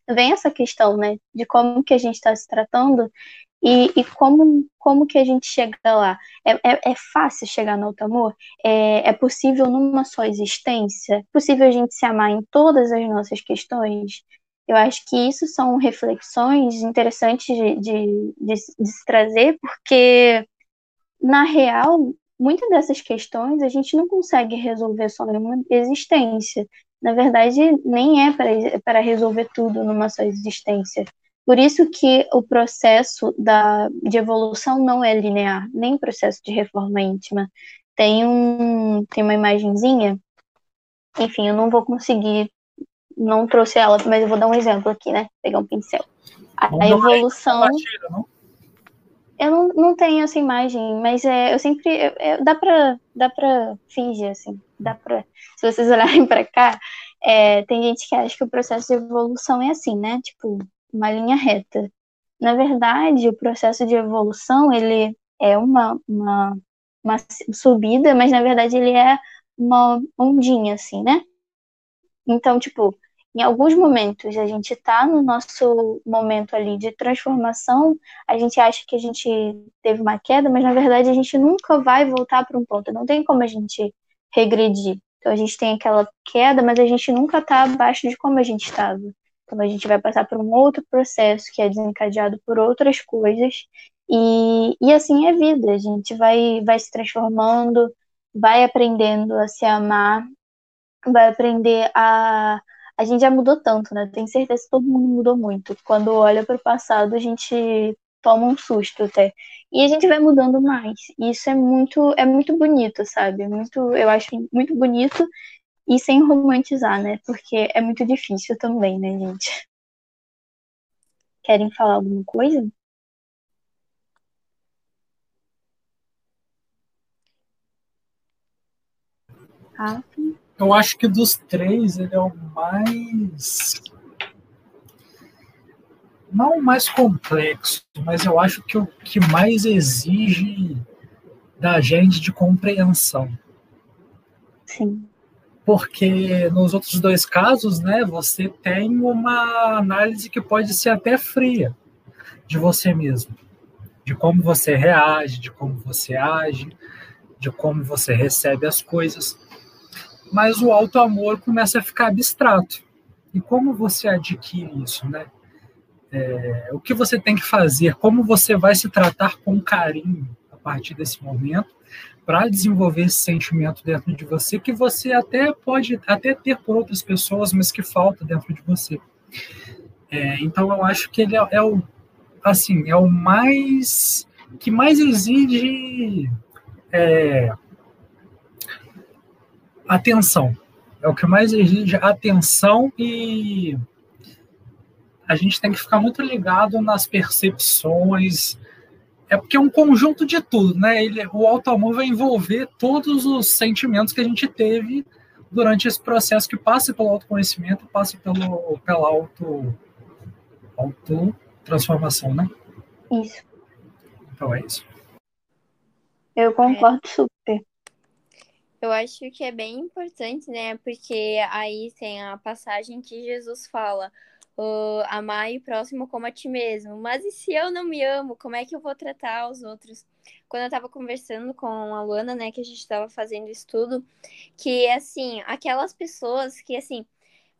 [SPEAKER 2] vem essa questão, né? De como que a gente está se tratando e, e como, como que a gente chega lá. É, é, é fácil chegar no alto amor? É, é possível numa só existência? É possível a gente se amar em todas as nossas questões? Eu acho que isso são reflexões interessantes de, de, de, de se trazer, porque, na real, muitas dessas questões a gente não consegue resolver só numa existência. Na verdade, nem é para resolver tudo numa só existência. Por isso que o processo da, de evolução não é linear, nem processo de reforma íntima. Tem, um, tem uma imagenzinha, enfim, eu não vou conseguir, não trouxe ela, mas eu vou dar um exemplo aqui, né? Pegar um pincel. A, a evolução. Eu não, não tenho essa imagem, mas é, eu sempre. É, dá para dá pra fingir, assim. Dá pra. Se vocês olharem para cá, é, tem gente que acha que o processo de evolução é assim, né? Tipo, uma linha reta. Na verdade, o processo de evolução, ele é uma, uma, uma subida, mas na verdade ele é uma ondinha, assim, né? Então, tipo, em alguns momentos a gente está no nosso momento ali de transformação, a gente acha que a gente teve uma queda, mas na verdade a gente nunca vai voltar para um ponto, não tem como a gente regredir. Então a gente tem aquela queda, mas a gente nunca está abaixo de como a gente estava. Então a gente vai passar por um outro processo que é desencadeado por outras coisas. E, e assim é vida, a gente vai, vai se transformando, vai aprendendo a se amar, vai aprender a a gente já mudou tanto, né? Tenho certeza que todo mundo mudou muito. Quando olha para o passado, a gente toma um susto até. E a gente vai mudando mais. E isso é muito, é muito bonito, sabe? Muito, eu acho muito bonito e sem romantizar, né? Porque é muito difícil também, né, gente? Querem falar alguma coisa?
[SPEAKER 3] Rafa? Eu acho que dos três ele é o mais. Não o mais complexo, mas eu acho que o que mais exige da gente de compreensão.
[SPEAKER 2] Sim.
[SPEAKER 3] Porque nos outros dois casos, né, você tem uma análise que pode ser até fria de você mesmo, de como você reage, de como você age, de como você recebe as coisas mas o alto amor começa a ficar abstrato. E como você adquire isso, né? É, o que você tem que fazer, como você vai se tratar com carinho a partir desse momento para desenvolver esse sentimento dentro de você que você até pode até ter por outras pessoas, mas que falta dentro de você. É, então eu acho que ele é, é, o assim é o mais que mais exige é, atenção. É o que mais exige atenção e a gente tem que ficar muito ligado nas percepções. É porque é um conjunto de tudo, né? Ele, o alto amor vai envolver todos os sentimentos que a gente teve durante esse processo que passa pelo autoconhecimento, passa pelo, pela auto, auto transformação, né?
[SPEAKER 2] Isso.
[SPEAKER 3] Então é isso.
[SPEAKER 2] Eu concordo super.
[SPEAKER 5] Eu acho que é bem importante, né? Porque aí tem a passagem que Jesus fala: uh, amar o próximo como a ti mesmo. Mas e se eu não me amo, como é que eu vou tratar os outros? Quando eu tava conversando com a Luana, né, que a gente tava fazendo estudo, que assim, aquelas pessoas que assim,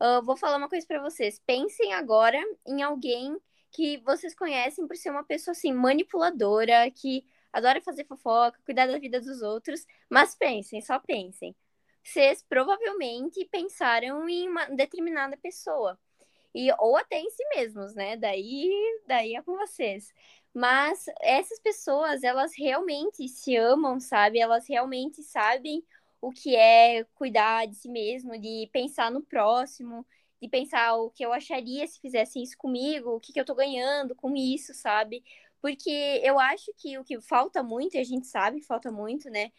[SPEAKER 5] uh, vou falar uma coisa para vocês. Pensem agora em alguém que vocês conhecem por ser uma pessoa assim manipuladora, que adora fazer fofoca, cuidar da vida dos outros, mas pensem, só pensem. Vocês provavelmente pensaram em uma determinada pessoa. E, ou até em si mesmos, né? Daí, daí é com vocês. Mas essas pessoas, elas realmente se amam, sabe? Elas realmente sabem o que é cuidar de si mesmo, de pensar no próximo, de pensar o que eu acharia se fizesse isso comigo, o que, que eu tô ganhando com isso, sabe? Porque eu acho que o que falta muito, e a gente sabe que falta muito, né,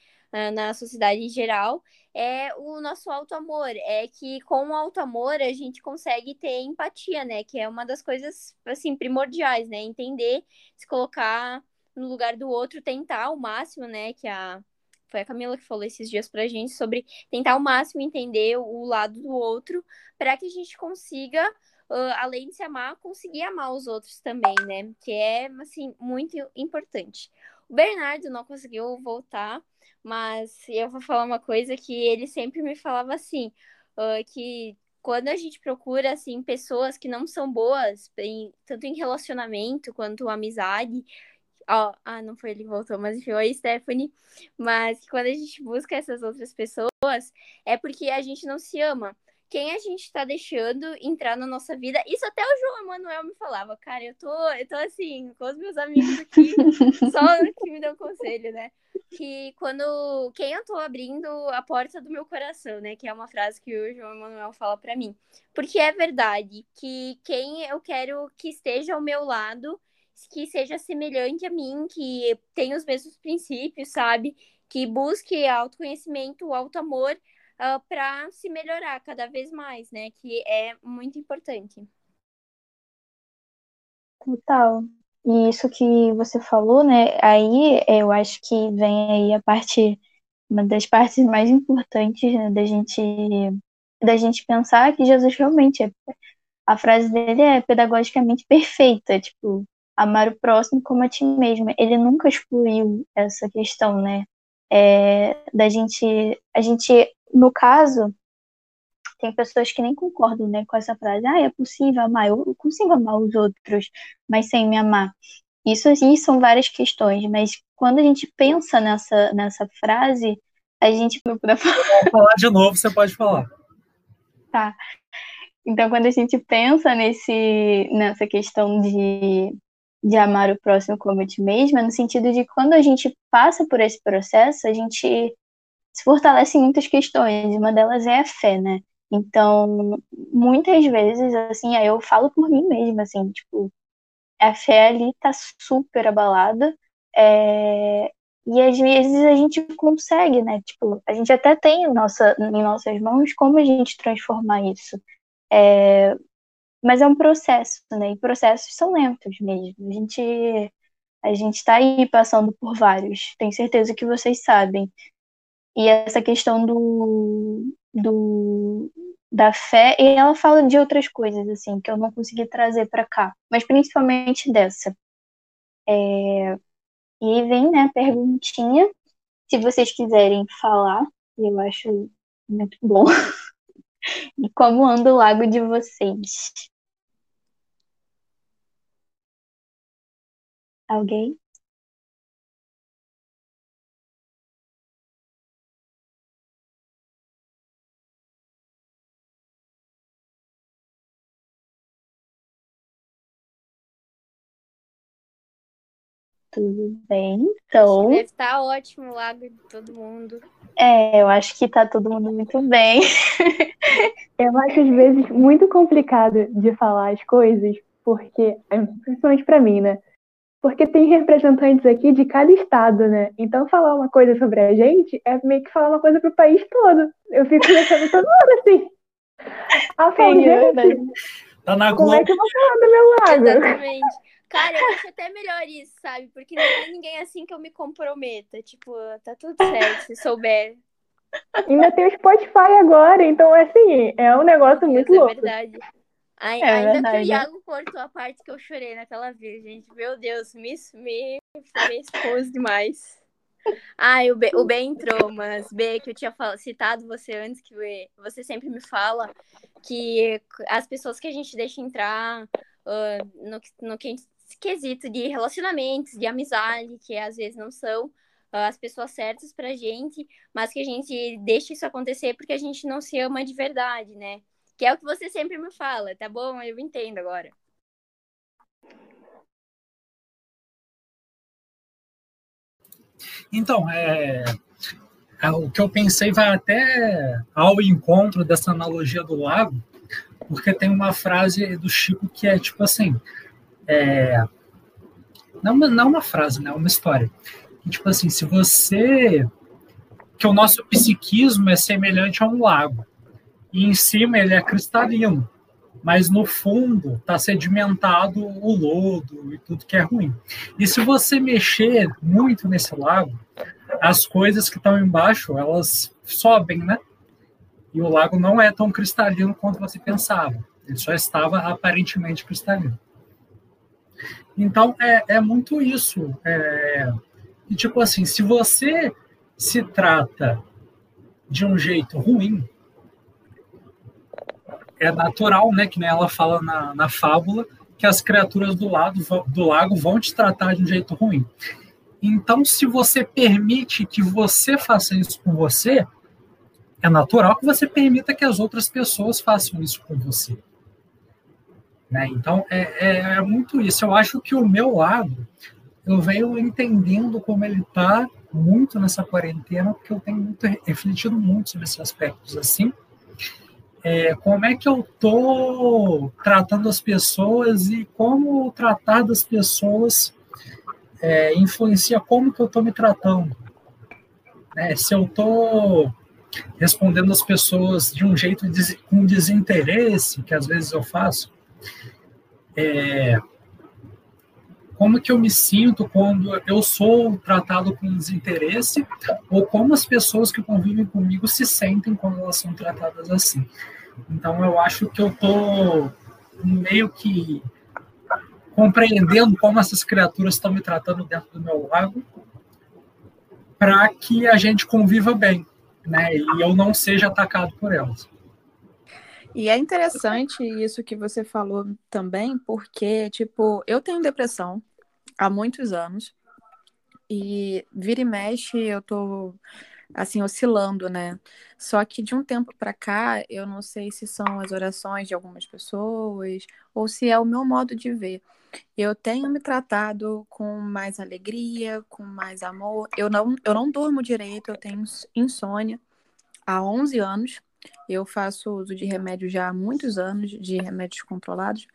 [SPEAKER 5] na sociedade em geral, é o nosso auto-amor. É que com o auto-amor a gente consegue ter empatia, né? Que é uma das coisas, assim, primordiais, né? Entender, se colocar no lugar do outro, tentar ao máximo, né? Que a. Foi a Camila que falou esses dias pra gente sobre tentar ao máximo entender o lado do outro para que a gente consiga uh, além de se amar, conseguir amar os outros também, né? Que é, assim, muito importante. O Bernardo não conseguiu voltar, mas eu vou falar uma coisa que ele sempre me falava assim, uh, que quando a gente procura, assim, pessoas que não são boas, em, tanto em relacionamento quanto amizade, ó, ah, não foi ele que voltou, mas enfim, oi, Stephanie, mas quando a gente busca essas outras pessoas, é porque a gente não se ama quem a gente tá deixando entrar na nossa vida. Isso até o João Emanuel me falava, cara, eu tô, eu tô assim, com os meus amigos aqui, só que me dão conselho, né? Que quando quem eu tô abrindo a porta do meu coração, né? Que é uma frase que o João Emanuel fala para mim. Porque é verdade que quem eu quero que esteja ao meu lado, que seja semelhante a mim, que tenha os mesmos princípios, sabe? Que busque autoconhecimento, auto-amor uh, ah, para se melhorar cada vez mais, né? Que é muito importante.
[SPEAKER 2] Total. E isso que você falou, né? Aí eu acho que vem aí a parte, uma das partes mais importantes né, da gente da gente pensar que Jesus realmente é a frase dele é pedagogicamente perfeita, tipo, amar o próximo como a ti mesmo. Ele nunca excluiu essa questão, né? É, da gente, a gente no caso, tem pessoas que nem concordam né, com essa frase. Ah, é possível amar, eu consigo amar os outros, mas sem me amar. Isso aí são várias questões, mas quando a gente pensa nessa, nessa frase, a gente.
[SPEAKER 3] Vou falar de novo, você pode falar.
[SPEAKER 2] Tá. Então, quando a gente pensa nesse, nessa questão de, de amar o próximo como a ti mesma, no sentido de quando a gente passa por esse processo, a gente se fortalece em muitas questões, uma delas é a fé, né? Então, muitas vezes, assim, aí eu falo por mim mesma, assim, tipo, a fé ali tá super abalada, é... e às vezes a gente consegue, né? Tipo, a gente até tem em, nossa, em nossas mãos como a gente transformar isso. É... Mas é um processo, né? E processos são lentos mesmo. A gente a gente está aí passando por vários. Tenho certeza que vocês sabem. E essa questão do, do da fé, e ela fala de outras coisas, assim, que eu não consegui trazer para cá, mas principalmente dessa. É, e aí vem, né, perguntinha, se vocês quiserem falar, eu acho muito bom. e como anda o lago de vocês? Alguém? Tudo bem, então.
[SPEAKER 5] Deve estar tá ótimo o lago de todo mundo.
[SPEAKER 2] É, eu acho que tá todo mundo muito bem.
[SPEAKER 1] eu acho às vezes muito complicado de falar as coisas, porque, principalmente para mim, né? Porque tem representantes aqui de cada estado, né? Então falar uma coisa sobre a gente é meio que falar uma coisa pro país todo. Eu fico pensando toda hora assim. Ah, falo, é
[SPEAKER 3] tá na
[SPEAKER 1] como é que eu vou falar do meu lago?
[SPEAKER 5] Exatamente. Cara, eu acho até melhor isso, sabe? Porque não tem ninguém assim que eu me comprometa. Tipo, tá tudo certo, se souber.
[SPEAKER 1] Ainda tem o Spotify agora, então, assim, é um negócio Deus, muito é louco.
[SPEAKER 5] Verdade. Ai, é ainda verdade. que o Iago cortou a parte que eu chorei naquela vez, gente. Meu Deus, me, me, me expôs demais. Ai, o B, o B entrou, mas B, que eu tinha citado você antes, que você sempre me fala que as pessoas que a gente deixa entrar uh, no, no que quesito de relacionamentos, de amizade, que às vezes não são uh, as pessoas certas pra gente, mas que a gente deixa isso acontecer porque a gente não se ama de verdade, né? Que é o que você sempre me fala, tá bom? Eu entendo agora.
[SPEAKER 3] Então, é, é, o que eu pensei vai até ao encontro dessa analogia do lago, porque tem uma frase do Chico que é tipo assim: é, não, não uma frase, né? Uma história. E, tipo assim, se você. Que o nosso psiquismo é semelhante a um lago. E em cima ele é cristalino. Mas no fundo está sedimentado o lodo e tudo que é ruim. E se você mexer muito nesse lago, as coisas que estão embaixo, elas sobem, né? E o lago não é tão cristalino quanto você pensava. Ele só estava aparentemente cristalino. Então, é, é muito isso. É, e, tipo assim, se você se trata de um jeito ruim, é natural, né, que nem ela fala na, na fábula, que as criaturas do, lado, do lago vão te tratar de um jeito ruim. Então, se você permite que você faça isso com você, é natural que você permita que as outras pessoas façam isso com você. Né? Então, é, é, é muito isso. Eu acho que o meu lado, eu venho entendendo como ele está muito nessa quarentena, porque eu tenho muito, refletido muito sobre esses aspectos assim. É, como é que eu estou tratando as pessoas e como tratar das pessoas é, influencia como que eu estou me tratando. É, se eu estou respondendo as pessoas de um jeito com desinteresse, que às vezes eu faço, é, como que eu me sinto quando eu sou tratado com desinteresse, ou como as pessoas que convivem comigo se sentem quando elas são tratadas assim. Então eu acho que eu estou meio que compreendendo como essas criaturas estão me tratando dentro do meu lago, para que a gente conviva bem, né? E eu não seja atacado por elas.
[SPEAKER 11] E é interessante isso que você falou também, porque, tipo, eu tenho depressão há muitos anos e vira e mexe eu tô assim oscilando, né? Só que de um tempo para cá, eu não sei se são as orações de algumas pessoas ou se é o meu modo de ver. Eu tenho me tratado com mais alegria, com mais amor. Eu não, eu não durmo direito, eu tenho insônia há 11 anos. Eu faço uso de remédio já há muitos anos, de remédios controlados.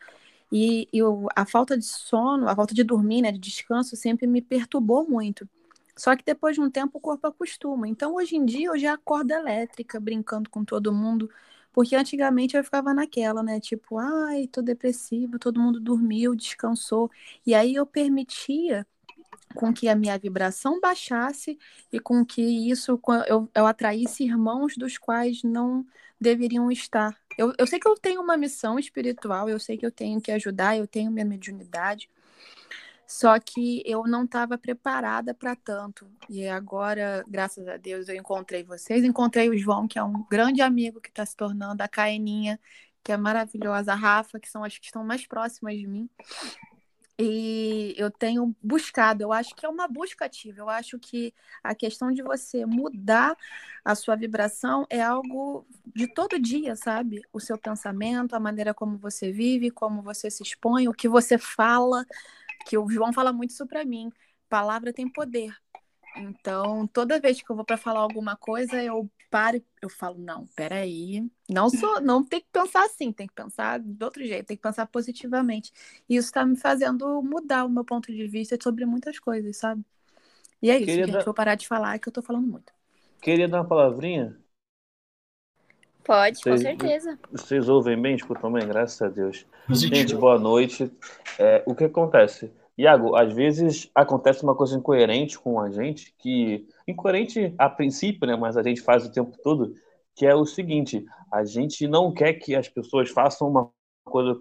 [SPEAKER 11] E, eu, a falta de sono, a falta de dormir, né, de descanso, sempre me perturbou muito. Só que depois de um tempo o corpo acostuma. Então, hoje em dia, eu já acordo elétrica, brincando com todo mundo. Porque antigamente eu ficava naquela, né? Tipo, ai, tô depressiva, todo mundo dormiu, descansou. E aí eu permitia com que a minha vibração baixasse e com que isso eu, eu atraísse irmãos dos quais não deveriam estar. Eu, eu sei que eu tenho uma missão espiritual, eu sei que eu tenho que ajudar, eu tenho minha mediunidade, só que eu não estava preparada para tanto. E agora, graças a Deus, eu encontrei vocês. Encontrei o João, que é um grande amigo que está se tornando, a Caeninha, que é maravilhosa, a Rafa, que são as que estão mais próximas de mim. E eu tenho buscado, eu acho que é uma busca ativa. Eu acho que a questão de você mudar a sua vibração é algo de todo dia, sabe? O seu pensamento, a maneira como você vive, como você se expõe, o que você fala que o João fala muito isso para mim. Palavra tem poder. Então, toda vez que eu vou para falar alguma coisa, eu paro, eu falo, não, peraí, não sou, não tem que pensar assim, tem que pensar de outro jeito, tem que pensar positivamente. E isso está me fazendo mudar o meu ponto de vista sobre muitas coisas, sabe? E é isso, Queria gente, dar... vou parar de falar que eu tô falando muito.
[SPEAKER 12] Queria dar uma palavrinha?
[SPEAKER 5] Pode, vocês, com certeza.
[SPEAKER 12] Vocês ouvem bem, escutam bem, graças a Deus. Gente, boa noite. É, o que acontece? Iago, às vezes acontece uma coisa incoerente com a gente, que incoerente a princípio, né, mas a gente faz o tempo todo, que é o seguinte: a gente não quer que as pessoas façam uma coisa.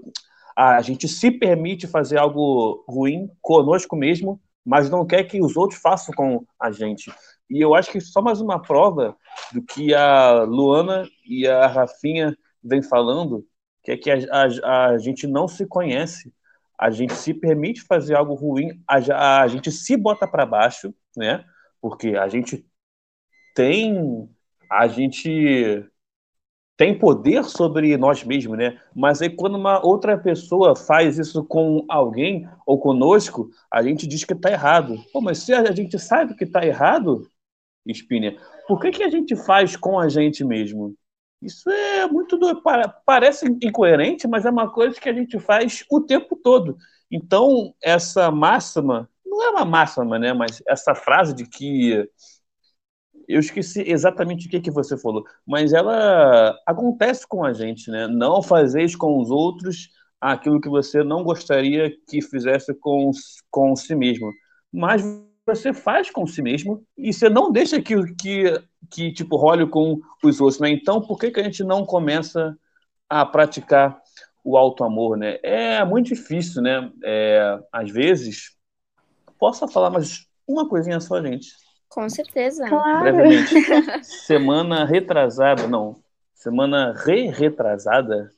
[SPEAKER 12] A gente se permite fazer algo ruim conosco mesmo, mas não quer que os outros façam com a gente. E eu acho que só mais uma prova do que a Luana e a Rafinha vem falando, que é que a, a, a gente não se conhece, a gente se permite fazer algo ruim, a, a gente se bota para baixo, né? Porque a gente tem a gente tem poder sobre nós mesmos, né? Mas aí quando uma outra pessoa faz isso com alguém ou conosco, a gente diz que está errado. Pô, mas se a gente sabe que está errado, Espinha, por que, que a gente faz com a gente mesmo? Isso é muito do... parece incoerente, mas é uma coisa que a gente faz o tempo todo. Então, essa máxima, não é uma máxima, né? Mas essa frase de que eu esqueci exatamente o que, que você falou, mas ela acontece com a gente, né? Não fazeis com os outros aquilo que você não gostaria que fizesse com, com si mesmo. Mas você faz com si mesmo e você não deixa que, que, que tipo, role com os outros, né? Então, por que, que a gente não começa a praticar o alto amor, né? É muito difícil, né? É, às vezes, posso falar mais uma coisinha só, gente?
[SPEAKER 5] Com certeza.
[SPEAKER 11] Claro.
[SPEAKER 12] Brevemente. semana retrasada, não, semana re-retrasada,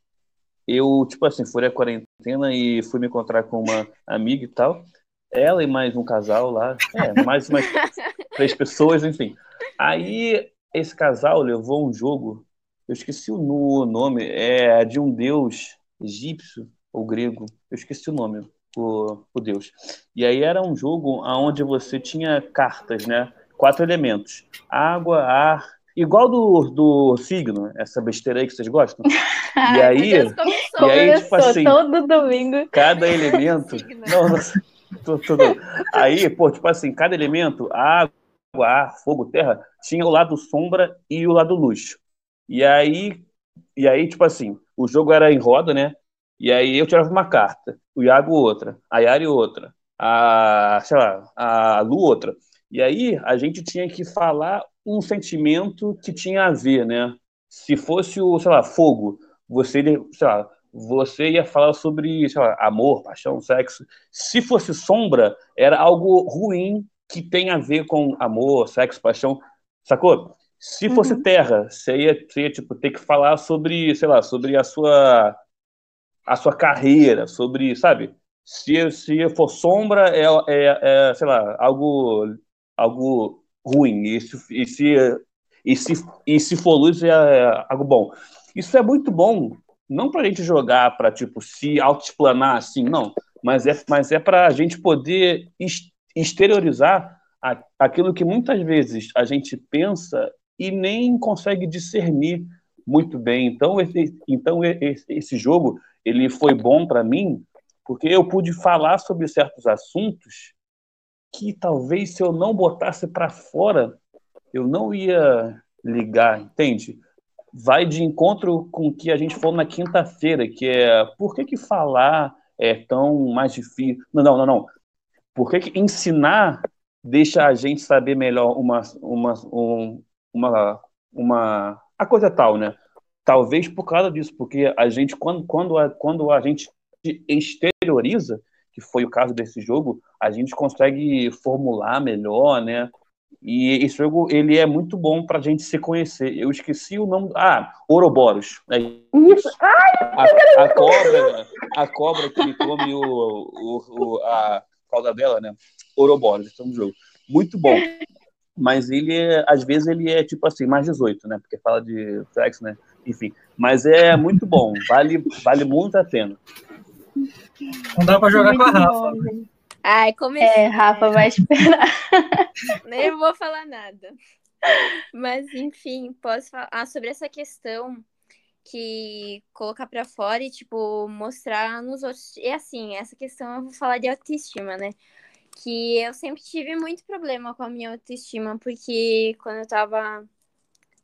[SPEAKER 12] eu, tipo assim, furei a quarentena e fui me encontrar com uma amiga e tal. Ela e mais um casal lá. É, mais umas três pessoas, enfim. Aí esse casal levou um jogo, eu esqueci o nome, é de um deus egípcio ou grego, eu esqueci o nome, o, o deus. E aí era um jogo onde você tinha cartas, né? Quatro elementos: água, ar, igual do, do signo, essa besteira aí que vocês gostam. E aí,
[SPEAKER 2] começou,
[SPEAKER 12] e aí tipo assim,
[SPEAKER 2] todo domingo.
[SPEAKER 12] cada elemento. não, não, tô, tô. Aí, pô, tipo assim, cada elemento, água, ar, fogo, terra, tinha o lado sombra e o lado luz. E aí, e aí, tipo assim, o jogo era em roda, né? E aí eu tirava uma carta, o Iago outra, a Yari outra, a, sei lá, a Lu outra. E aí a gente tinha que falar um sentimento que tinha a ver, né? Se fosse o, sei lá, fogo, você, sei lá, você ia falar sobre, lá, amor, paixão, sexo. Se fosse sombra, era algo ruim que tem a ver com amor, sexo, paixão, sacou? Se fosse uhum. terra, você ia, você ia tipo, ter que falar sobre, sei lá, sobre a sua a sua carreira, sobre, sabe? Se, se for sombra, é, é, é sei lá, algo algo ruim. E se, e se, e se, e se for luz, é, é algo bom. Isso é muito bom, não para a gente jogar, para tipo, se autoexplanar assim, não. Mas é, mas é para a gente poder exteriorizar a, aquilo que muitas vezes a gente pensa e nem consegue discernir muito bem. Então, esse, então esse, jogo ele foi bom para mim porque eu pude falar sobre certos assuntos que talvez se eu não botasse para fora, eu não ia ligar, entende? Vai de encontro com o que a gente falou na quinta-feira, que é por que, que falar é tão mais difícil? Não, não, não, não. Por que, que ensinar deixa a gente saber melhor uma, uma, um, uma, uma a coisa tal, né? Talvez por causa disso, porque a gente quando quando a, quando a gente exterioriza, que foi o caso desse jogo, a gente consegue formular melhor, né? E esse jogo ele é muito bom para a gente se conhecer. Eu esqueci o nome. Ah, Ouroboros. É isso. A, a cobra, a cobra que come o, o, o a cauda dela, né? Ouroboros, esse é um jogo. Muito bom. Mas ele, é, às vezes, ele é tipo assim, mais 18, né? Porque fala de sexo, né? Enfim. Mas é muito bom. Vale, vale muito a pena.
[SPEAKER 3] Não dá para jogar muito com a Rafa. Bom,
[SPEAKER 5] Ai, comecei.
[SPEAKER 2] É, Rafa vai esperar.
[SPEAKER 5] Nem vou falar nada. Mas, enfim, posso falar sobre essa questão que colocar para fora e, tipo, mostrar nos outros. E, assim, essa questão eu vou falar de autoestima, né? Que eu sempre tive muito problema com a minha autoestima, porque quando eu tava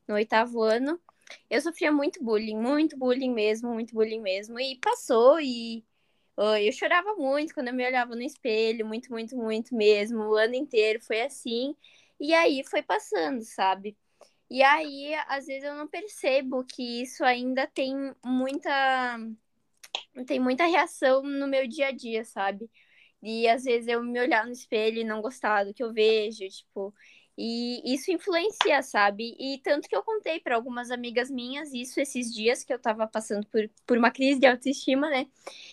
[SPEAKER 5] no oitavo ano, eu sofria muito bullying, muito bullying mesmo, muito bullying mesmo. E passou e eu chorava muito quando eu me olhava no espelho, muito, muito, muito mesmo. O ano inteiro foi assim. E aí foi passando, sabe? E aí, às vezes, eu não percebo que isso ainda tem muita. Tem muita reação no meu dia a dia, sabe? E às vezes eu me olhar no espelho e não gostar do que eu vejo, tipo, e isso influencia, sabe? E tanto que eu contei para algumas amigas minhas isso esses dias que eu tava passando por, por uma crise de autoestima, né?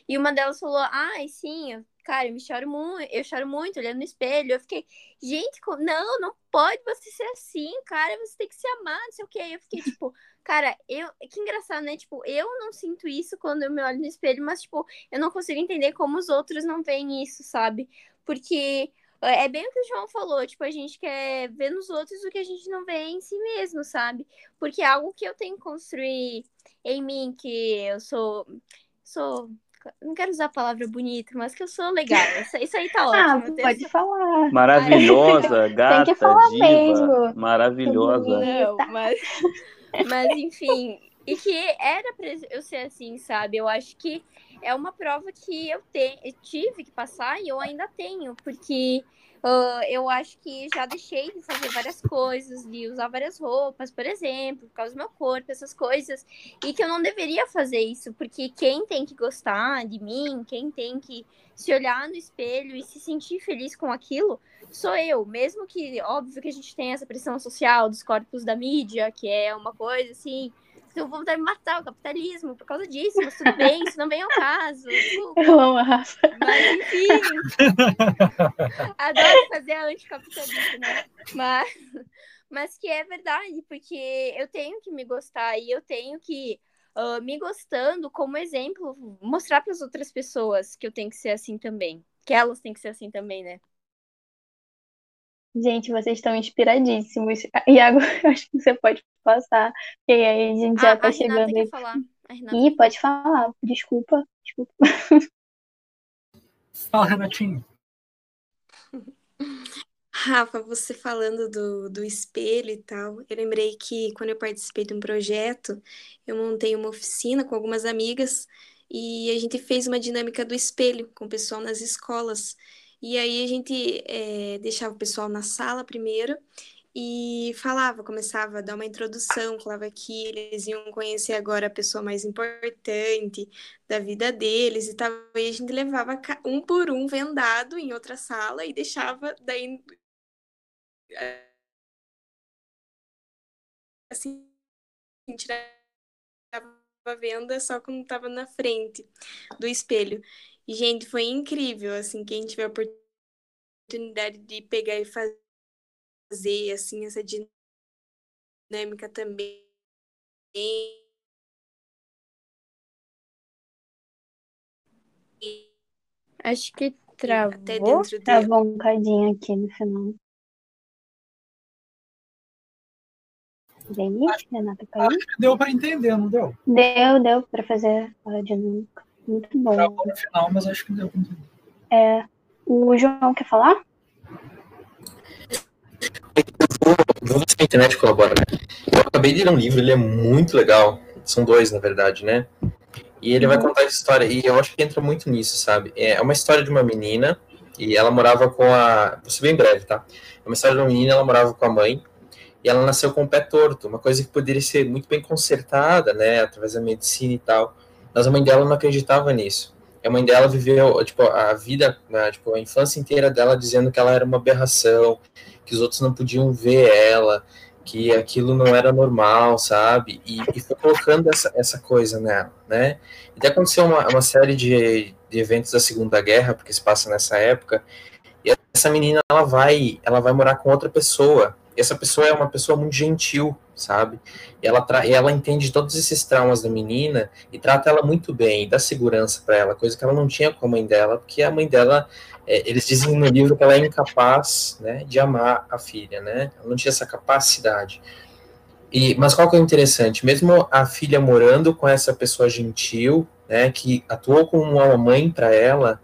[SPEAKER 5] E uma delas falou: "Ai, sim, eu, cara, eu me choro muito, eu choro muito olhando no espelho". Eu fiquei: "Gente, não, não pode você ser assim, cara, você tem que se amar, não sei o quê". Eu fiquei tipo, cara, eu, que engraçado, né? Tipo, eu não sinto isso quando eu me olho no espelho, mas tipo, eu não consigo entender como os outros não veem isso, sabe? Porque é bem o que o João falou, tipo, a gente quer ver nos outros o que a gente não vê em si mesmo, sabe? Porque é algo que eu tenho que construir em mim, que eu sou. sou não quero usar a palavra bonita, mas que eu sou legal. Isso, aí tá
[SPEAKER 2] ah,
[SPEAKER 5] ótimo.
[SPEAKER 2] Ah, pode falar.
[SPEAKER 12] Maravilhosa, gata,
[SPEAKER 2] Tem que falar
[SPEAKER 12] diva,
[SPEAKER 2] mesmo.
[SPEAKER 12] maravilhosa.
[SPEAKER 5] Não, mas, mas enfim, e que era pra eu ser assim, sabe? Eu acho que é uma prova que eu, te, eu tive que passar e eu ainda tenho, porque uh, eu acho que já deixei de fazer várias coisas, de usar várias roupas, por exemplo, por causa do meu corpo, essas coisas, e que eu não deveria fazer isso, porque quem tem que gostar de mim, quem tem que se olhar no espelho e se sentir feliz com aquilo, sou eu. Mesmo que, óbvio, que a gente tem essa pressão social dos corpos da mídia, que é uma coisa assim Então vou de matar o capitalismo por causa disso, mas tudo bem, isso não vem ao caso. Desculpa.
[SPEAKER 2] Eu amo a Rafa.
[SPEAKER 5] Mas enfim. Adoro fazer a anticapitalista, né? Mas, mas que é verdade, porque eu tenho que me gostar e eu tenho que, uh, me gostando como exemplo, mostrar para as outras pessoas que eu tenho que ser assim também. Que elas têm que ser assim também, né?
[SPEAKER 2] Gente, vocês estão inspiradíssimos. Iago, eu acho que você pode passar, porque aí a gente já
[SPEAKER 5] Ah,
[SPEAKER 2] tá
[SPEAKER 5] a Renata
[SPEAKER 2] chegando
[SPEAKER 5] quer
[SPEAKER 2] aí.
[SPEAKER 5] falar. A Renata
[SPEAKER 2] Ih,
[SPEAKER 5] quer
[SPEAKER 2] pode falar. Desculpa, desculpa.
[SPEAKER 3] Fala, Renatinho.
[SPEAKER 10] Rafa, você falando do, do espelho e tal, eu lembrei que quando eu participei de um projeto, eu montei uma oficina com algumas amigas e a gente fez uma dinâmica do espelho com o pessoal nas escolas. E aí a gente eh, deixava o pessoal na sala primeiro e falava, começava a dar uma introdução, falava que eles iam conhecer agora a pessoa mais importante da vida deles e tal. E a gente levava um por um vendado em outra sala e deixava daí assim, tirava a venda só quando tava na frente do espelho. E, gente, foi incrível, assim, quem tiver a oportunidade de pegar e fazer, assim, essa dinâmica também.
[SPEAKER 5] Acho que
[SPEAKER 10] Até
[SPEAKER 5] travou.
[SPEAKER 10] dentro de
[SPEAKER 2] Travou um cadinho aqui no final. E aí, Renata caiu?
[SPEAKER 3] Acho que deu para entender, não deu?
[SPEAKER 2] Deu, deu pra fazer a dinâmica. Muito bom.
[SPEAKER 3] Travou no final, mas acho que deu.
[SPEAKER 2] É, o João quer falar?
[SPEAKER 7] Vou ver se a internet colabora, né? Eu acabei de ler um livro, ele é muito legal. São dois, na verdade, né? E ele vai contar essa história, e eu acho que entra muito nisso, sabe? É uma história de uma menina, e ela morava com a. Vou ser bem breve, tá? É uma história de uma menina, ela morava com a mãe, e ela nasceu com o pé torto, uma coisa que poderia ser muito bem consertada, né? Através da medicina e tal. Mas a mãe dela não acreditava nisso. A mãe dela viveu, tipo, a vida, né, tipo, a infância inteira dela dizendo que ela era uma aberração, que os outros não podiam ver ela, que aquilo não era normal, sabe? E, e foi colocando essa, essa coisa nela, né? E até aconteceu uma, uma série de, de eventos da Segunda Guerra, porque se passa nessa época, e essa menina, ela vai, ela vai morar com outra pessoa, e essa pessoa é uma pessoa muito gentil, sabe? Ela, ela entende todos esses traumas da menina e trata ela muito bem, dá segurança para ela, coisa que ela não tinha com a mãe dela, porque a mãe dela, é, eles dizem no livro que ela é incapaz né, de amar a filha, né? Ela não tinha essa capacidade. E, mas qual que é o interessante? Mesmo a filha morando com essa pessoa gentil, né, que atuou como uma mãe para ela,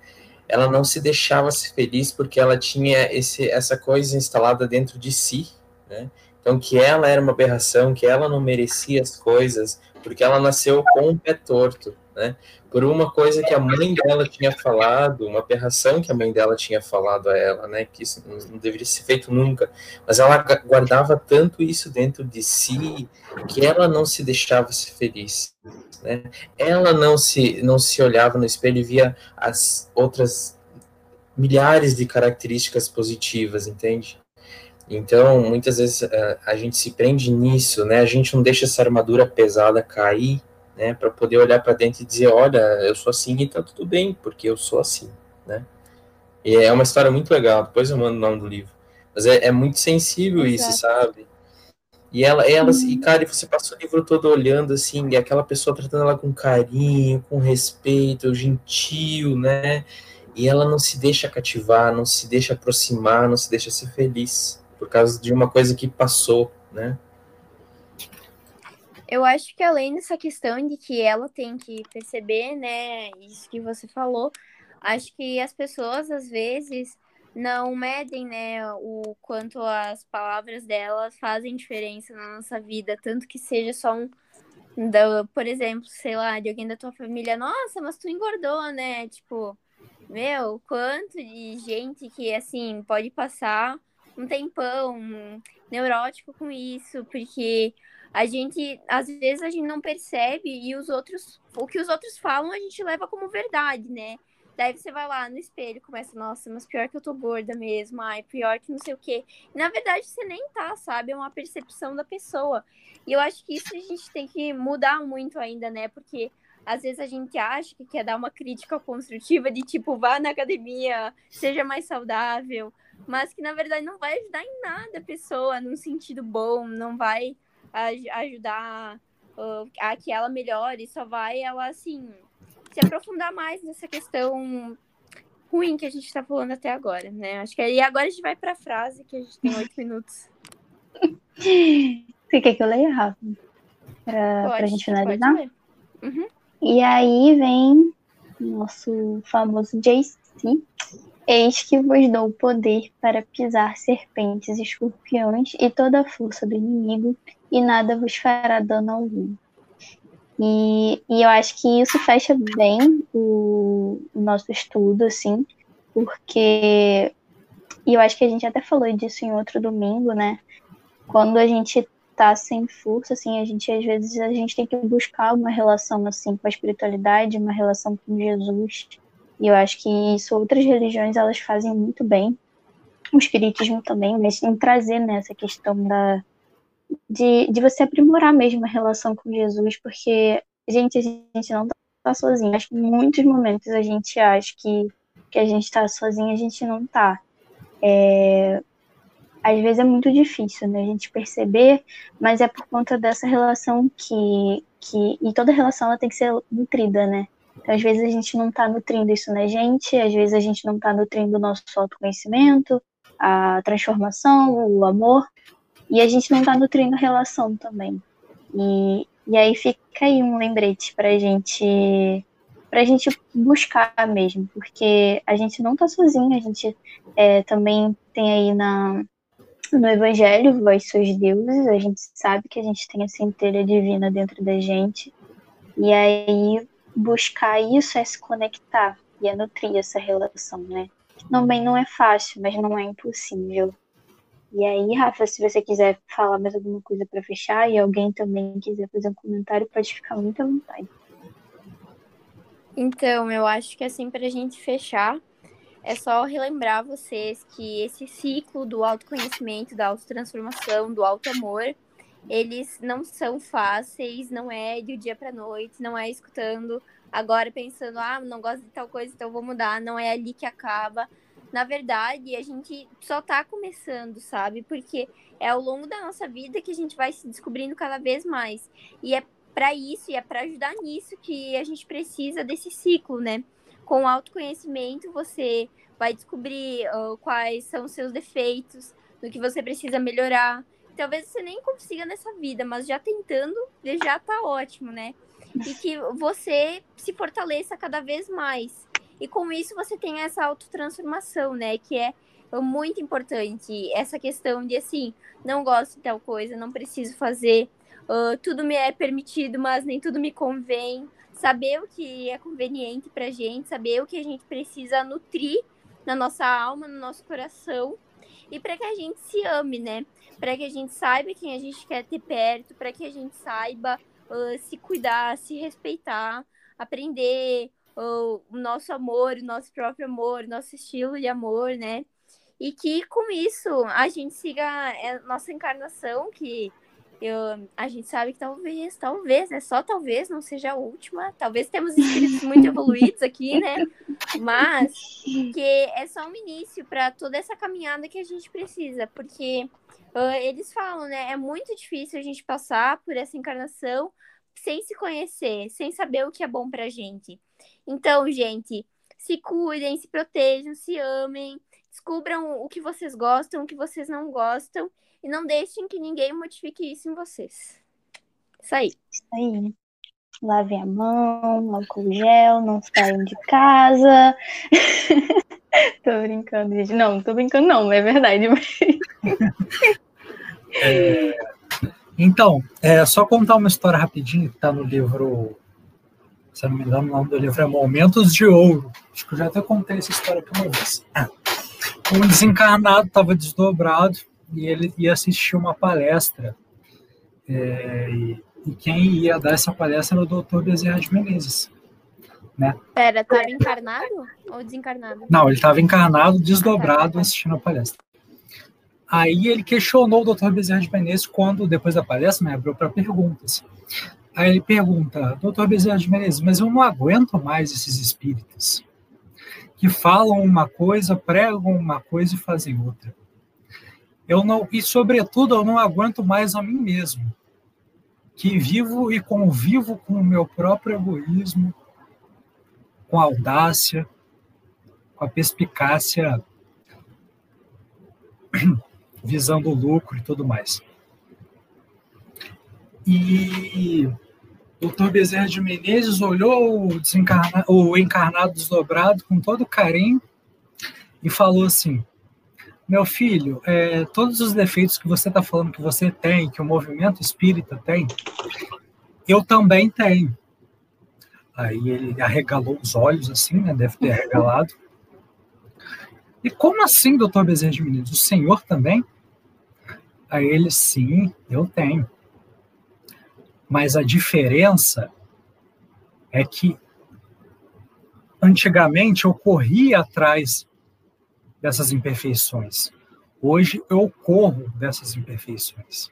[SPEAKER 7] ela não se deixava ser feliz porque ela tinha esse, essa coisa instalada dentro de si, né? Então que ela era uma aberração, que ela não merecia as coisas, porque ela nasceu com um pé torto, né? Por uma coisa que a mãe dela tinha falado, uma aberração que a mãe dela tinha falado a ela, né? Que isso não deveria ser feito nunca. Mas ela guardava tanto isso dentro de si que ela não se deixava ser feliz, né? Ela não se não se olhava no espelho e via as outras milhares de características positivas, entende? Então, muitas vezes a, a gente se prende nisso, né? A gente não deixa essa armadura pesada cair, né? Para poder olhar para dentro e dizer, olha, eu sou assim e tá tudo bem, porque eu sou assim, né? E é uma história muito legal. Depois eu mando o nome do livro. Mas é, é muito sensível isso, sabe? E ela, ela, e cara, você passa o livro todo olhando assim, e aquela pessoa tratando ela com carinho, com respeito, gentil, né? E ela não se deixa cativar, não se deixa aproximar, não se deixa ser feliz por causa de uma coisa que passou, né?
[SPEAKER 5] Eu acho que além dessa questão de que ela tem que perceber, né, isso que você falou, acho que as pessoas às vezes não medem, né, o quanto as palavras delas fazem diferença na nossa vida, tanto que seja só um, por exemplo, sei lá, de alguém da tua família, nossa, mas tu engordou, né? Tipo, meu, quanto de gente que assim pode passar um tempão neurótico com isso, porque a gente, às vezes, a gente não percebe e os outros, o que os outros falam, a gente leva como verdade, né? Daí você vai lá no espelho começa, nossa, mas pior que eu tô gorda mesmo, ai, pior que não sei o quê. E, na verdade, você nem tá, sabe? É uma percepção da pessoa. E eu acho que isso a gente tem que mudar muito ainda, né? Porque às vezes a gente acha que quer dar uma crítica construtiva de tipo, vá na academia, seja mais saudável, mas que na verdade não vai ajudar em nada a pessoa num sentido bom, não vai ajudar uh, a que ela melhore, só vai ela assim se aprofundar mais nessa questão ruim que a gente está falando até agora, né? Acho que aí agora a gente vai para a frase que a gente tem oito minutos.
[SPEAKER 2] Você quer que eu leia, Rafa? Para a gente finalizar? Uhum. E aí vem nosso famoso JC. Eis que vos dou poder para pisar serpentes, escorpiões e toda a força do inimigo, e nada vos fará dano algum. E, e eu acho que isso fecha bem o, o nosso estudo, assim, porque. E eu acho que a gente até falou disso em outro domingo, né? Quando a gente tá sem força, assim, a gente às vezes a gente tem que buscar uma relação assim com a espiritualidade, uma relação com Jesus. E eu acho que isso outras religiões elas fazem muito bem. O espiritismo também, mas em trazer nessa né, questão da de, de você aprimorar mesmo a relação com Jesus, porque, gente, a gente não tá sozinho. Acho que em muitos momentos a gente acha que, que a gente tá sozinho, a gente não tá. É, às vezes é muito difícil, né, a gente perceber, mas é por conta dessa relação que, que e toda relação ela tem que ser nutrida, né? Então, às vezes a gente não está nutrindo isso na gente, às vezes a gente não está nutrindo o nosso autoconhecimento, a transformação, o amor, e a gente não está nutrindo a relação também. E, e aí fica aí um lembrete para gente para a gente buscar mesmo, porque a gente não está sozinho, a gente é, também tem aí na, no Evangelho, vós sois deuses, a gente sabe que a gente tem a centelha divina dentro da gente, e aí buscar isso é se conectar e é nutrir essa relação, né? Também não é fácil, mas não é impossível. E aí, Rafa, se você quiser falar mais alguma coisa para fechar e alguém também quiser fazer um comentário, pode ficar muito à vontade.
[SPEAKER 5] Então, eu acho que assim, para a gente fechar, é só relembrar vocês que esse ciclo do autoconhecimento, da autotransformação, do auto-amor, eles não são fáceis, não é de dia para noite, não é escutando agora pensando, ah, não gosto de tal coisa, então vou mudar, não é ali que acaba na verdade, a gente só tá começando, sabe? Porque é ao longo da nossa vida que a gente vai se descobrindo cada vez mais. E é para isso e é para ajudar nisso que a gente precisa desse ciclo, né? Com o autoconhecimento, você vai descobrir uh, quais são os seus defeitos, no que você precisa melhorar. Talvez você nem consiga nessa vida, mas já tentando, já tá ótimo, né? E que você se fortaleça cada vez mais. E com isso você tem essa autotransformação, né? Que é muito importante. Essa questão de assim, não gosto de tal coisa, não preciso fazer, uh, tudo me é permitido, mas nem tudo me convém. Saber o que é conveniente pra gente, saber o que a gente precisa nutrir na nossa alma, no nosso coração. E para que a gente se ame, né? Para que a gente saiba quem a gente quer ter perto, para que a gente saiba uh, se cuidar, se respeitar, aprender o nosso amor, o nosso próprio amor, nosso estilo de amor, né? E que com isso a gente siga a é, nossa encarnação, que eu, a gente sabe que talvez, talvez, né? Só talvez não seja a última. Talvez temos espíritos muito evoluídos aqui, né? Mas que é só um início para toda essa caminhada que a gente precisa, porque uh, eles falam, né? É muito difícil a gente passar por essa encarnação sem se conhecer, sem saber o que é bom pra gente. Então, gente, se cuidem, se protejam, se amem, descubram o que vocês gostam, o que vocês não gostam e não deixem que ninguém modifique isso em vocês. Isso aí.
[SPEAKER 2] Isso aí. Lavem a mão, álcool gel, não saiam de casa. tô brincando, gente. Não, não tô brincando, não, é verdade.
[SPEAKER 3] é, então, é só contar uma história rapidinho que tá no livro se eu não me engano, o nome do livro é Momentos de Ouro. Acho que eu já até contei essa história aqui uma vez. Um desencarnado estava desdobrado e ele ia assistir uma palestra. É, e, e, quem ia dar essa palestra era o doutor Bezerra de Menezes. né?
[SPEAKER 5] Pera, tava encarnado ou desencarnado?
[SPEAKER 3] Não, ele estava encarnado, desdobrado, assistindo a palestra. Aí ele questionou o Dr. Bezerra de Menezes quando, depois da palestra, né, abriu para perguntas. Aí ele pergunta, Dr. Bezerra de Menezes, mas eu não aguento mais esses espíritos que falam uma coisa, pregam uma coisa e fazem outra. Eu não, e sobretudo, eu não aguento mais a mim mesmo, que vivo e convivo com o meu próprio egoísmo, com a audácia, com a perspicácia, visando o lucro e tudo mais. E o Dr. Bezerra de Menezes olhou o, o encarnado desdobrado com todo carinho e falou assim: Meu filho, é, todos os defeitos que você está falando que você tem, que o movimento espírita tem, eu também tenho. Aí ele arregalou os olhos, assim, né? Deve ter arregalado. E como assim, doutor Bezerra de Menezes? O senhor também? Aí ele, sim, eu tenho. Mas a diferença é que antigamente eu corria atrás dessas imperfeições. Hoje eu corro dessas imperfeições.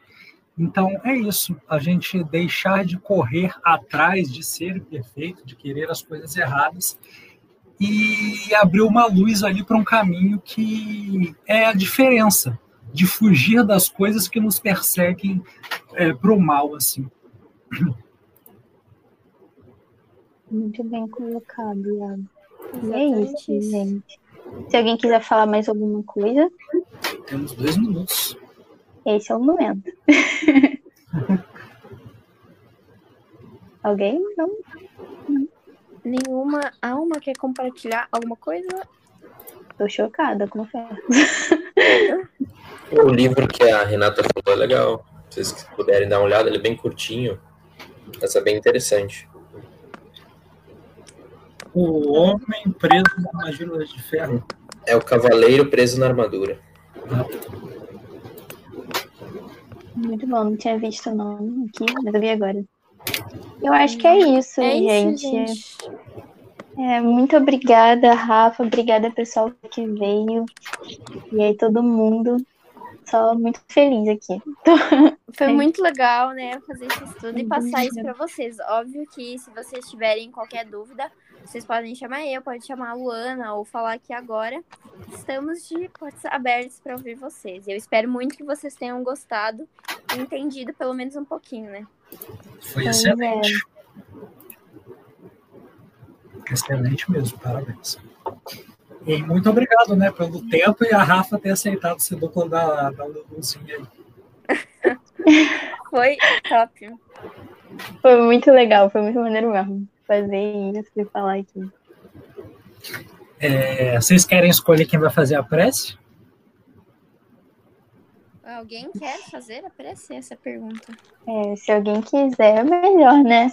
[SPEAKER 3] Então é isso, a gente deixar de correr atrás de ser perfeito, de querer as coisas erradas e abrir uma luz ali para um caminho que é a diferença de fugir das coisas que nos perseguem é, para o mal, assim.
[SPEAKER 2] Muito bem colocado, Iago. E é isso, gente. Se alguém quiser falar mais alguma coisa.
[SPEAKER 3] Temos dois minutos.
[SPEAKER 2] Esse é o momento. Alguém? Não?
[SPEAKER 5] Nenhuma alma quer compartilhar alguma coisa?
[SPEAKER 2] Tô chocada, confesso.
[SPEAKER 7] O livro que a Renata falou é legal. Se vocês puderem dar uma olhada, ele é bem curtinho. Essa é bem interessante.
[SPEAKER 3] O homem preso na armadura de ferro.
[SPEAKER 7] É o cavaleiro preso na armadura.
[SPEAKER 2] Muito bom, não tinha visto o nome aqui, mas eu vi agora. Eu acho que é isso,
[SPEAKER 5] É isso,
[SPEAKER 2] gente.
[SPEAKER 5] gente.
[SPEAKER 2] É, muito obrigada, Rafa. Obrigada, pessoal que veio. E aí, todo mundo. Só muito feliz aqui.
[SPEAKER 5] Foi
[SPEAKER 2] É.
[SPEAKER 5] muito legal, né, fazer esse estudo e passar isso para vocês. Óbvio que se vocês tiverem qualquer dúvida, vocês podem chamar eu, pode chamar a Luana ou falar aqui agora. Estamos de portas abertas para ouvir vocês. Eu espero muito que vocês tenham gostado e entendido pelo menos um pouquinho, né?
[SPEAKER 3] Foi
[SPEAKER 2] Pois
[SPEAKER 3] excelente. Excelente mesmo, parabéns. E muito obrigado, né, pelo tempo e a Rafa ter aceitado ser dupla da, da Luluzinha aí.
[SPEAKER 5] Foi top.
[SPEAKER 2] Foi muito legal, foi muito maneiro mesmo. Fazer isso e falar aqui.
[SPEAKER 3] É, vocês querem escolher quem vai fazer a prece?
[SPEAKER 5] Alguém quer fazer a prece? Essa pergunta.
[SPEAKER 2] É, se alguém quiser, é melhor, né?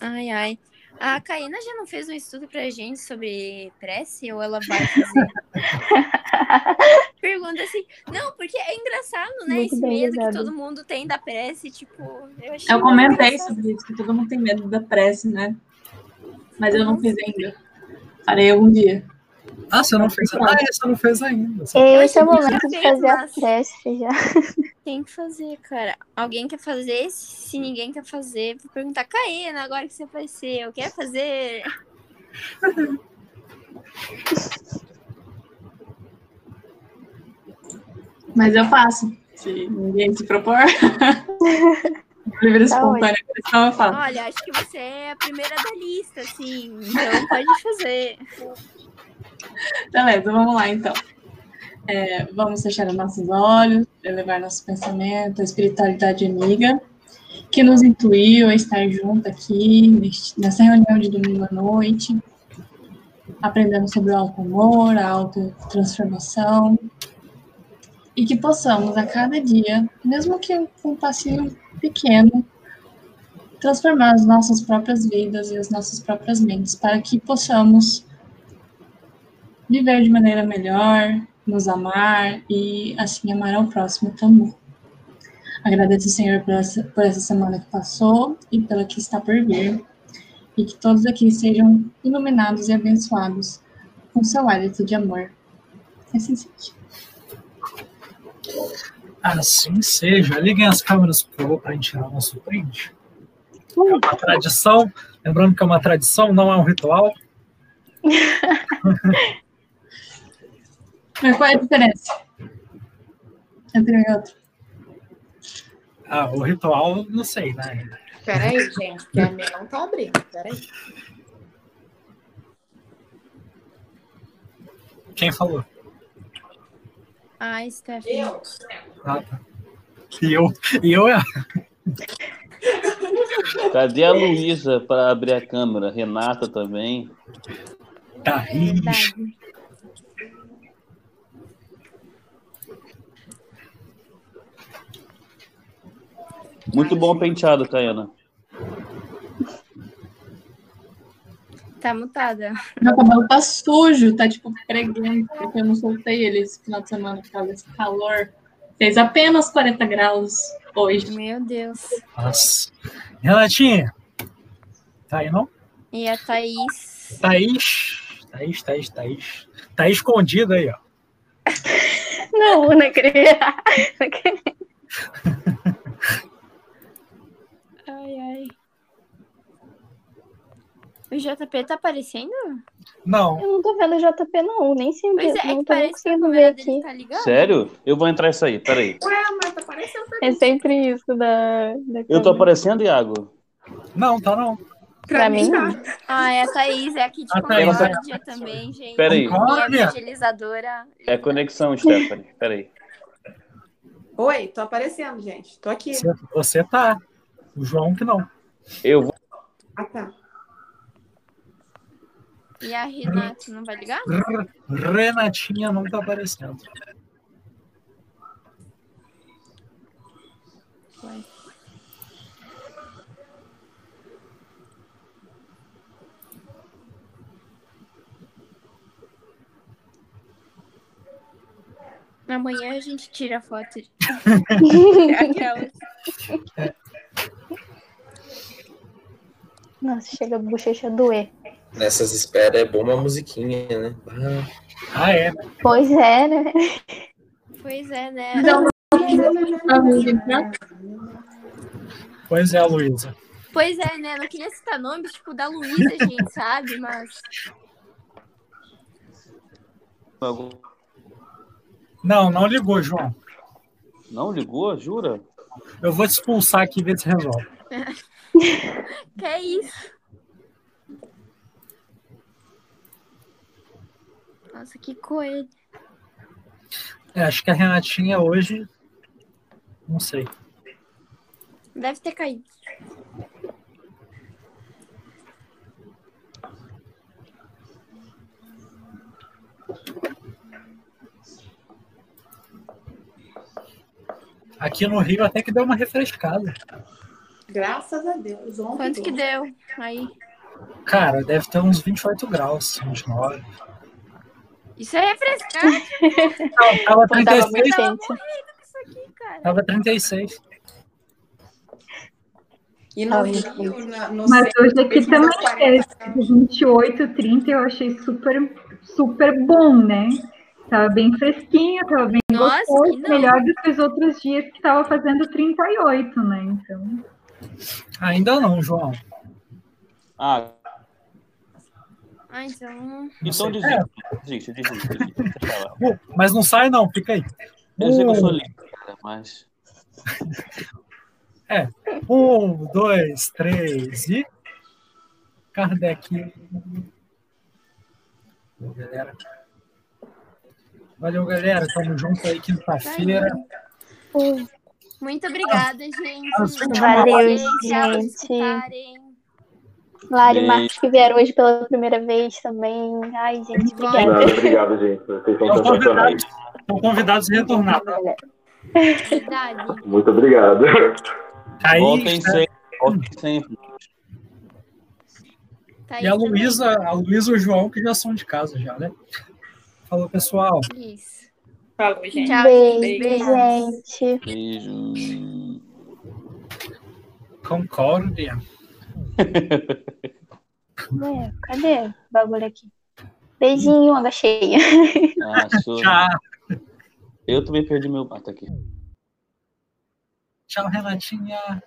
[SPEAKER 5] Ai, ai. A Caína já não fez um estudo pra gente sobre prece ou ela vai fazer? Pergunta assim. Não, porque é engraçado, né?
[SPEAKER 2] Muito
[SPEAKER 5] Esse medo que todo mundo tem da prece, tipo, eu achei
[SPEAKER 8] Eu comentei sobre isso, que todo mundo tem medo da prece, né? Mas eu não fiz ainda. Farei algum dia.
[SPEAKER 3] Ah, você não fez? Ah, essa não fez ainda.
[SPEAKER 2] Esse é o momento de fazer a prece já.
[SPEAKER 5] Tem que fazer, cara. Alguém quer fazer? Se ninguém quer fazer, vou perguntar, Caína, agora que você apareceu, quer fazer?
[SPEAKER 8] Mas eu faço. Se ninguém se propor. Livre
[SPEAKER 2] Tá
[SPEAKER 8] espontânea pressão, eu faço.
[SPEAKER 5] Olha, acho que você é a primeira da lista, assim. Então pode fazer.
[SPEAKER 8] Beleza, vamos lá então. É, vamos fechar os nossos olhos, elevar nosso pensamento à espiritualidade amiga, que nos intuiu a estar junto aqui nessa reunião de domingo à noite, aprendendo sobre o auto-amor, a autotransformação, e que possamos a cada dia, mesmo que com um passinho pequeno, transformar as nossas próprias vidas e as nossas próprias mentes, para que possamos viver de maneira melhor, nos amar e assim amar ao próximo também. Agradeço, Senhor, por essa, por essa semana que passou e pela que está por vir. E que todos aqui sejam iluminados e abençoados com seu hálito de amor. Assim seja.
[SPEAKER 3] Assim seja. Liguem as câmeras, por favor, para a gente tirar o nosso print. É uma tradição. Lembrando que é uma tradição, não é um ritual.
[SPEAKER 8] Mas qual é a diferença entre um e outro?
[SPEAKER 3] Ah, o ritual, não sei, né?
[SPEAKER 13] Peraí, gente, porque a minha não tá abrindo. Peraí.
[SPEAKER 3] Quem falou?
[SPEAKER 5] Ai, Stephanie.
[SPEAKER 3] Ah, tá. E eu, e eu é.
[SPEAKER 12] Cadê a Luísa para abrir a câmera? Renata também.
[SPEAKER 3] Thaís.
[SPEAKER 12] Muito bom penteado, Tayana.
[SPEAKER 5] Tá mutada.
[SPEAKER 8] Meu cabelo tá sujo, tá tipo pregando, porque eu não soltei ele esse final de semana por causa desse calor. Fez apenas 40 graus hoje.
[SPEAKER 5] Meu Deus.
[SPEAKER 3] Nossa. Renatinha. Tá aí, não?
[SPEAKER 5] E a Thaís.
[SPEAKER 3] Thaís. Thaís, Thaís, Thaís. Tá escondida aí, ó.
[SPEAKER 2] Não, não queria. Não queria.
[SPEAKER 5] Ai, ai. O JP tá aparecendo?
[SPEAKER 3] Não.
[SPEAKER 2] Eu não tô vendo o JP, não. Nem sempre.
[SPEAKER 5] Pois é, é
[SPEAKER 2] não
[SPEAKER 5] que
[SPEAKER 2] tô
[SPEAKER 5] parece que a câmera dele
[SPEAKER 2] aqui.
[SPEAKER 5] tá.
[SPEAKER 12] Sério? Eu vou entrar isso aí, peraí.
[SPEAKER 13] Ué, mas tá parecendo
[SPEAKER 2] É sempre isso da. da
[SPEAKER 12] Eu tô aparecendo, Iago?
[SPEAKER 3] Não, tá não.
[SPEAKER 2] Pra mim, não.
[SPEAKER 5] Ah, é a Thaís, é aqui de
[SPEAKER 3] A
[SPEAKER 5] também, gente.
[SPEAKER 12] Peraí.
[SPEAKER 5] Minha
[SPEAKER 3] Concórdia?
[SPEAKER 5] evangelizadora.
[SPEAKER 12] É conexão, Stephanie. Peraí.
[SPEAKER 13] Oi, tô aparecendo, gente. Tô aqui.
[SPEAKER 3] Você, você tá. O João que não.
[SPEAKER 12] Eu vou.
[SPEAKER 13] Ah, tá.
[SPEAKER 5] E a Renata não vai ligar?
[SPEAKER 3] Renatinha não tá aparecendo.
[SPEAKER 5] Vai. Amanhã a gente tira a foto. Aquelas.
[SPEAKER 2] Nossa, chega a bochecha a doer.
[SPEAKER 7] Nessas esperas é bom uma musiquinha, né? Ah,
[SPEAKER 3] Ah, é.
[SPEAKER 2] Pois é, né?
[SPEAKER 5] Pois é, né?
[SPEAKER 3] Pois é, Luísa.
[SPEAKER 5] Pois é, né? Não queria citar nomes, tipo, da Luísa, gente, sabe? Mas.
[SPEAKER 3] Não, não ligou, João.
[SPEAKER 12] Não ligou? Jura?
[SPEAKER 3] Eu vou te expulsar aqui e ver se resolve.
[SPEAKER 5] Que é isso? Nossa, que coelho.
[SPEAKER 3] É, acho que a Renatinha hoje. Não sei.
[SPEAKER 5] Deve ter caído.
[SPEAKER 3] Aqui no Rio até que deu uma refrescada.
[SPEAKER 13] Graças a Deus. Ontem
[SPEAKER 5] Quanto que deu? Aí.
[SPEAKER 3] Cara, deve ter uns 28 graus, 29.
[SPEAKER 5] Isso é refrescante.
[SPEAKER 3] Não, tava
[SPEAKER 2] Pô, tava muito
[SPEAKER 3] 36.
[SPEAKER 2] quente.
[SPEAKER 5] Isso aqui, cara.
[SPEAKER 3] Tava 36.
[SPEAKER 13] E no Rio, na- no
[SPEAKER 14] Mas
[SPEAKER 13] centro,
[SPEAKER 14] hoje aqui também
[SPEAKER 13] das
[SPEAKER 14] é
[SPEAKER 13] 40,
[SPEAKER 14] 28, 30, eu achei super, super bom, né? Tava bem fresquinho, tava bem
[SPEAKER 5] Nossa,
[SPEAKER 14] gostoso, melhor do que os outros dias que tava fazendo 38, né? Então,
[SPEAKER 3] Ainda não, João.
[SPEAKER 12] Ah,
[SPEAKER 5] Ah, então.
[SPEAKER 12] então desiste. Desiste, desiste. desiste.
[SPEAKER 3] Uh, Mas não sai, não, fica aí.
[SPEAKER 12] Eu sei que eu sou cara, mas.
[SPEAKER 3] É. Um, dois, três e. Kardec. Valeu, galera. Valeu, galera. Tamo junto aí quinta-feira.
[SPEAKER 5] Muito obrigada, gente.
[SPEAKER 2] Valeu, gente. Lari e. Marcos que vieram hoje pela primeira vez também. Ai, gente, obrigada.
[SPEAKER 4] obrigado, gente. Vocês são
[SPEAKER 3] convidados, estão convidados a retornar.
[SPEAKER 5] Verdade.
[SPEAKER 4] Muito obrigado.
[SPEAKER 3] Aí,
[SPEAKER 12] Voltem sempre. Voltem sempre.
[SPEAKER 5] Tá
[SPEAKER 3] e a. Luísa, a Luísa e o João, que já são de casa já, né? Falou, pessoal.
[SPEAKER 5] Isso.
[SPEAKER 13] Falou, gente.
[SPEAKER 2] Tchau,
[SPEAKER 13] Beijo.
[SPEAKER 2] beijo, gente.
[SPEAKER 12] Beijo.
[SPEAKER 3] Concórdia.
[SPEAKER 2] Ué, cadê o bagulho aqui? Beijinho, água cheia.
[SPEAKER 12] Ah, sou...
[SPEAKER 3] Tchau.
[SPEAKER 12] Eu também perdi meu. Tá aqui.
[SPEAKER 3] Tchau, Renatinha.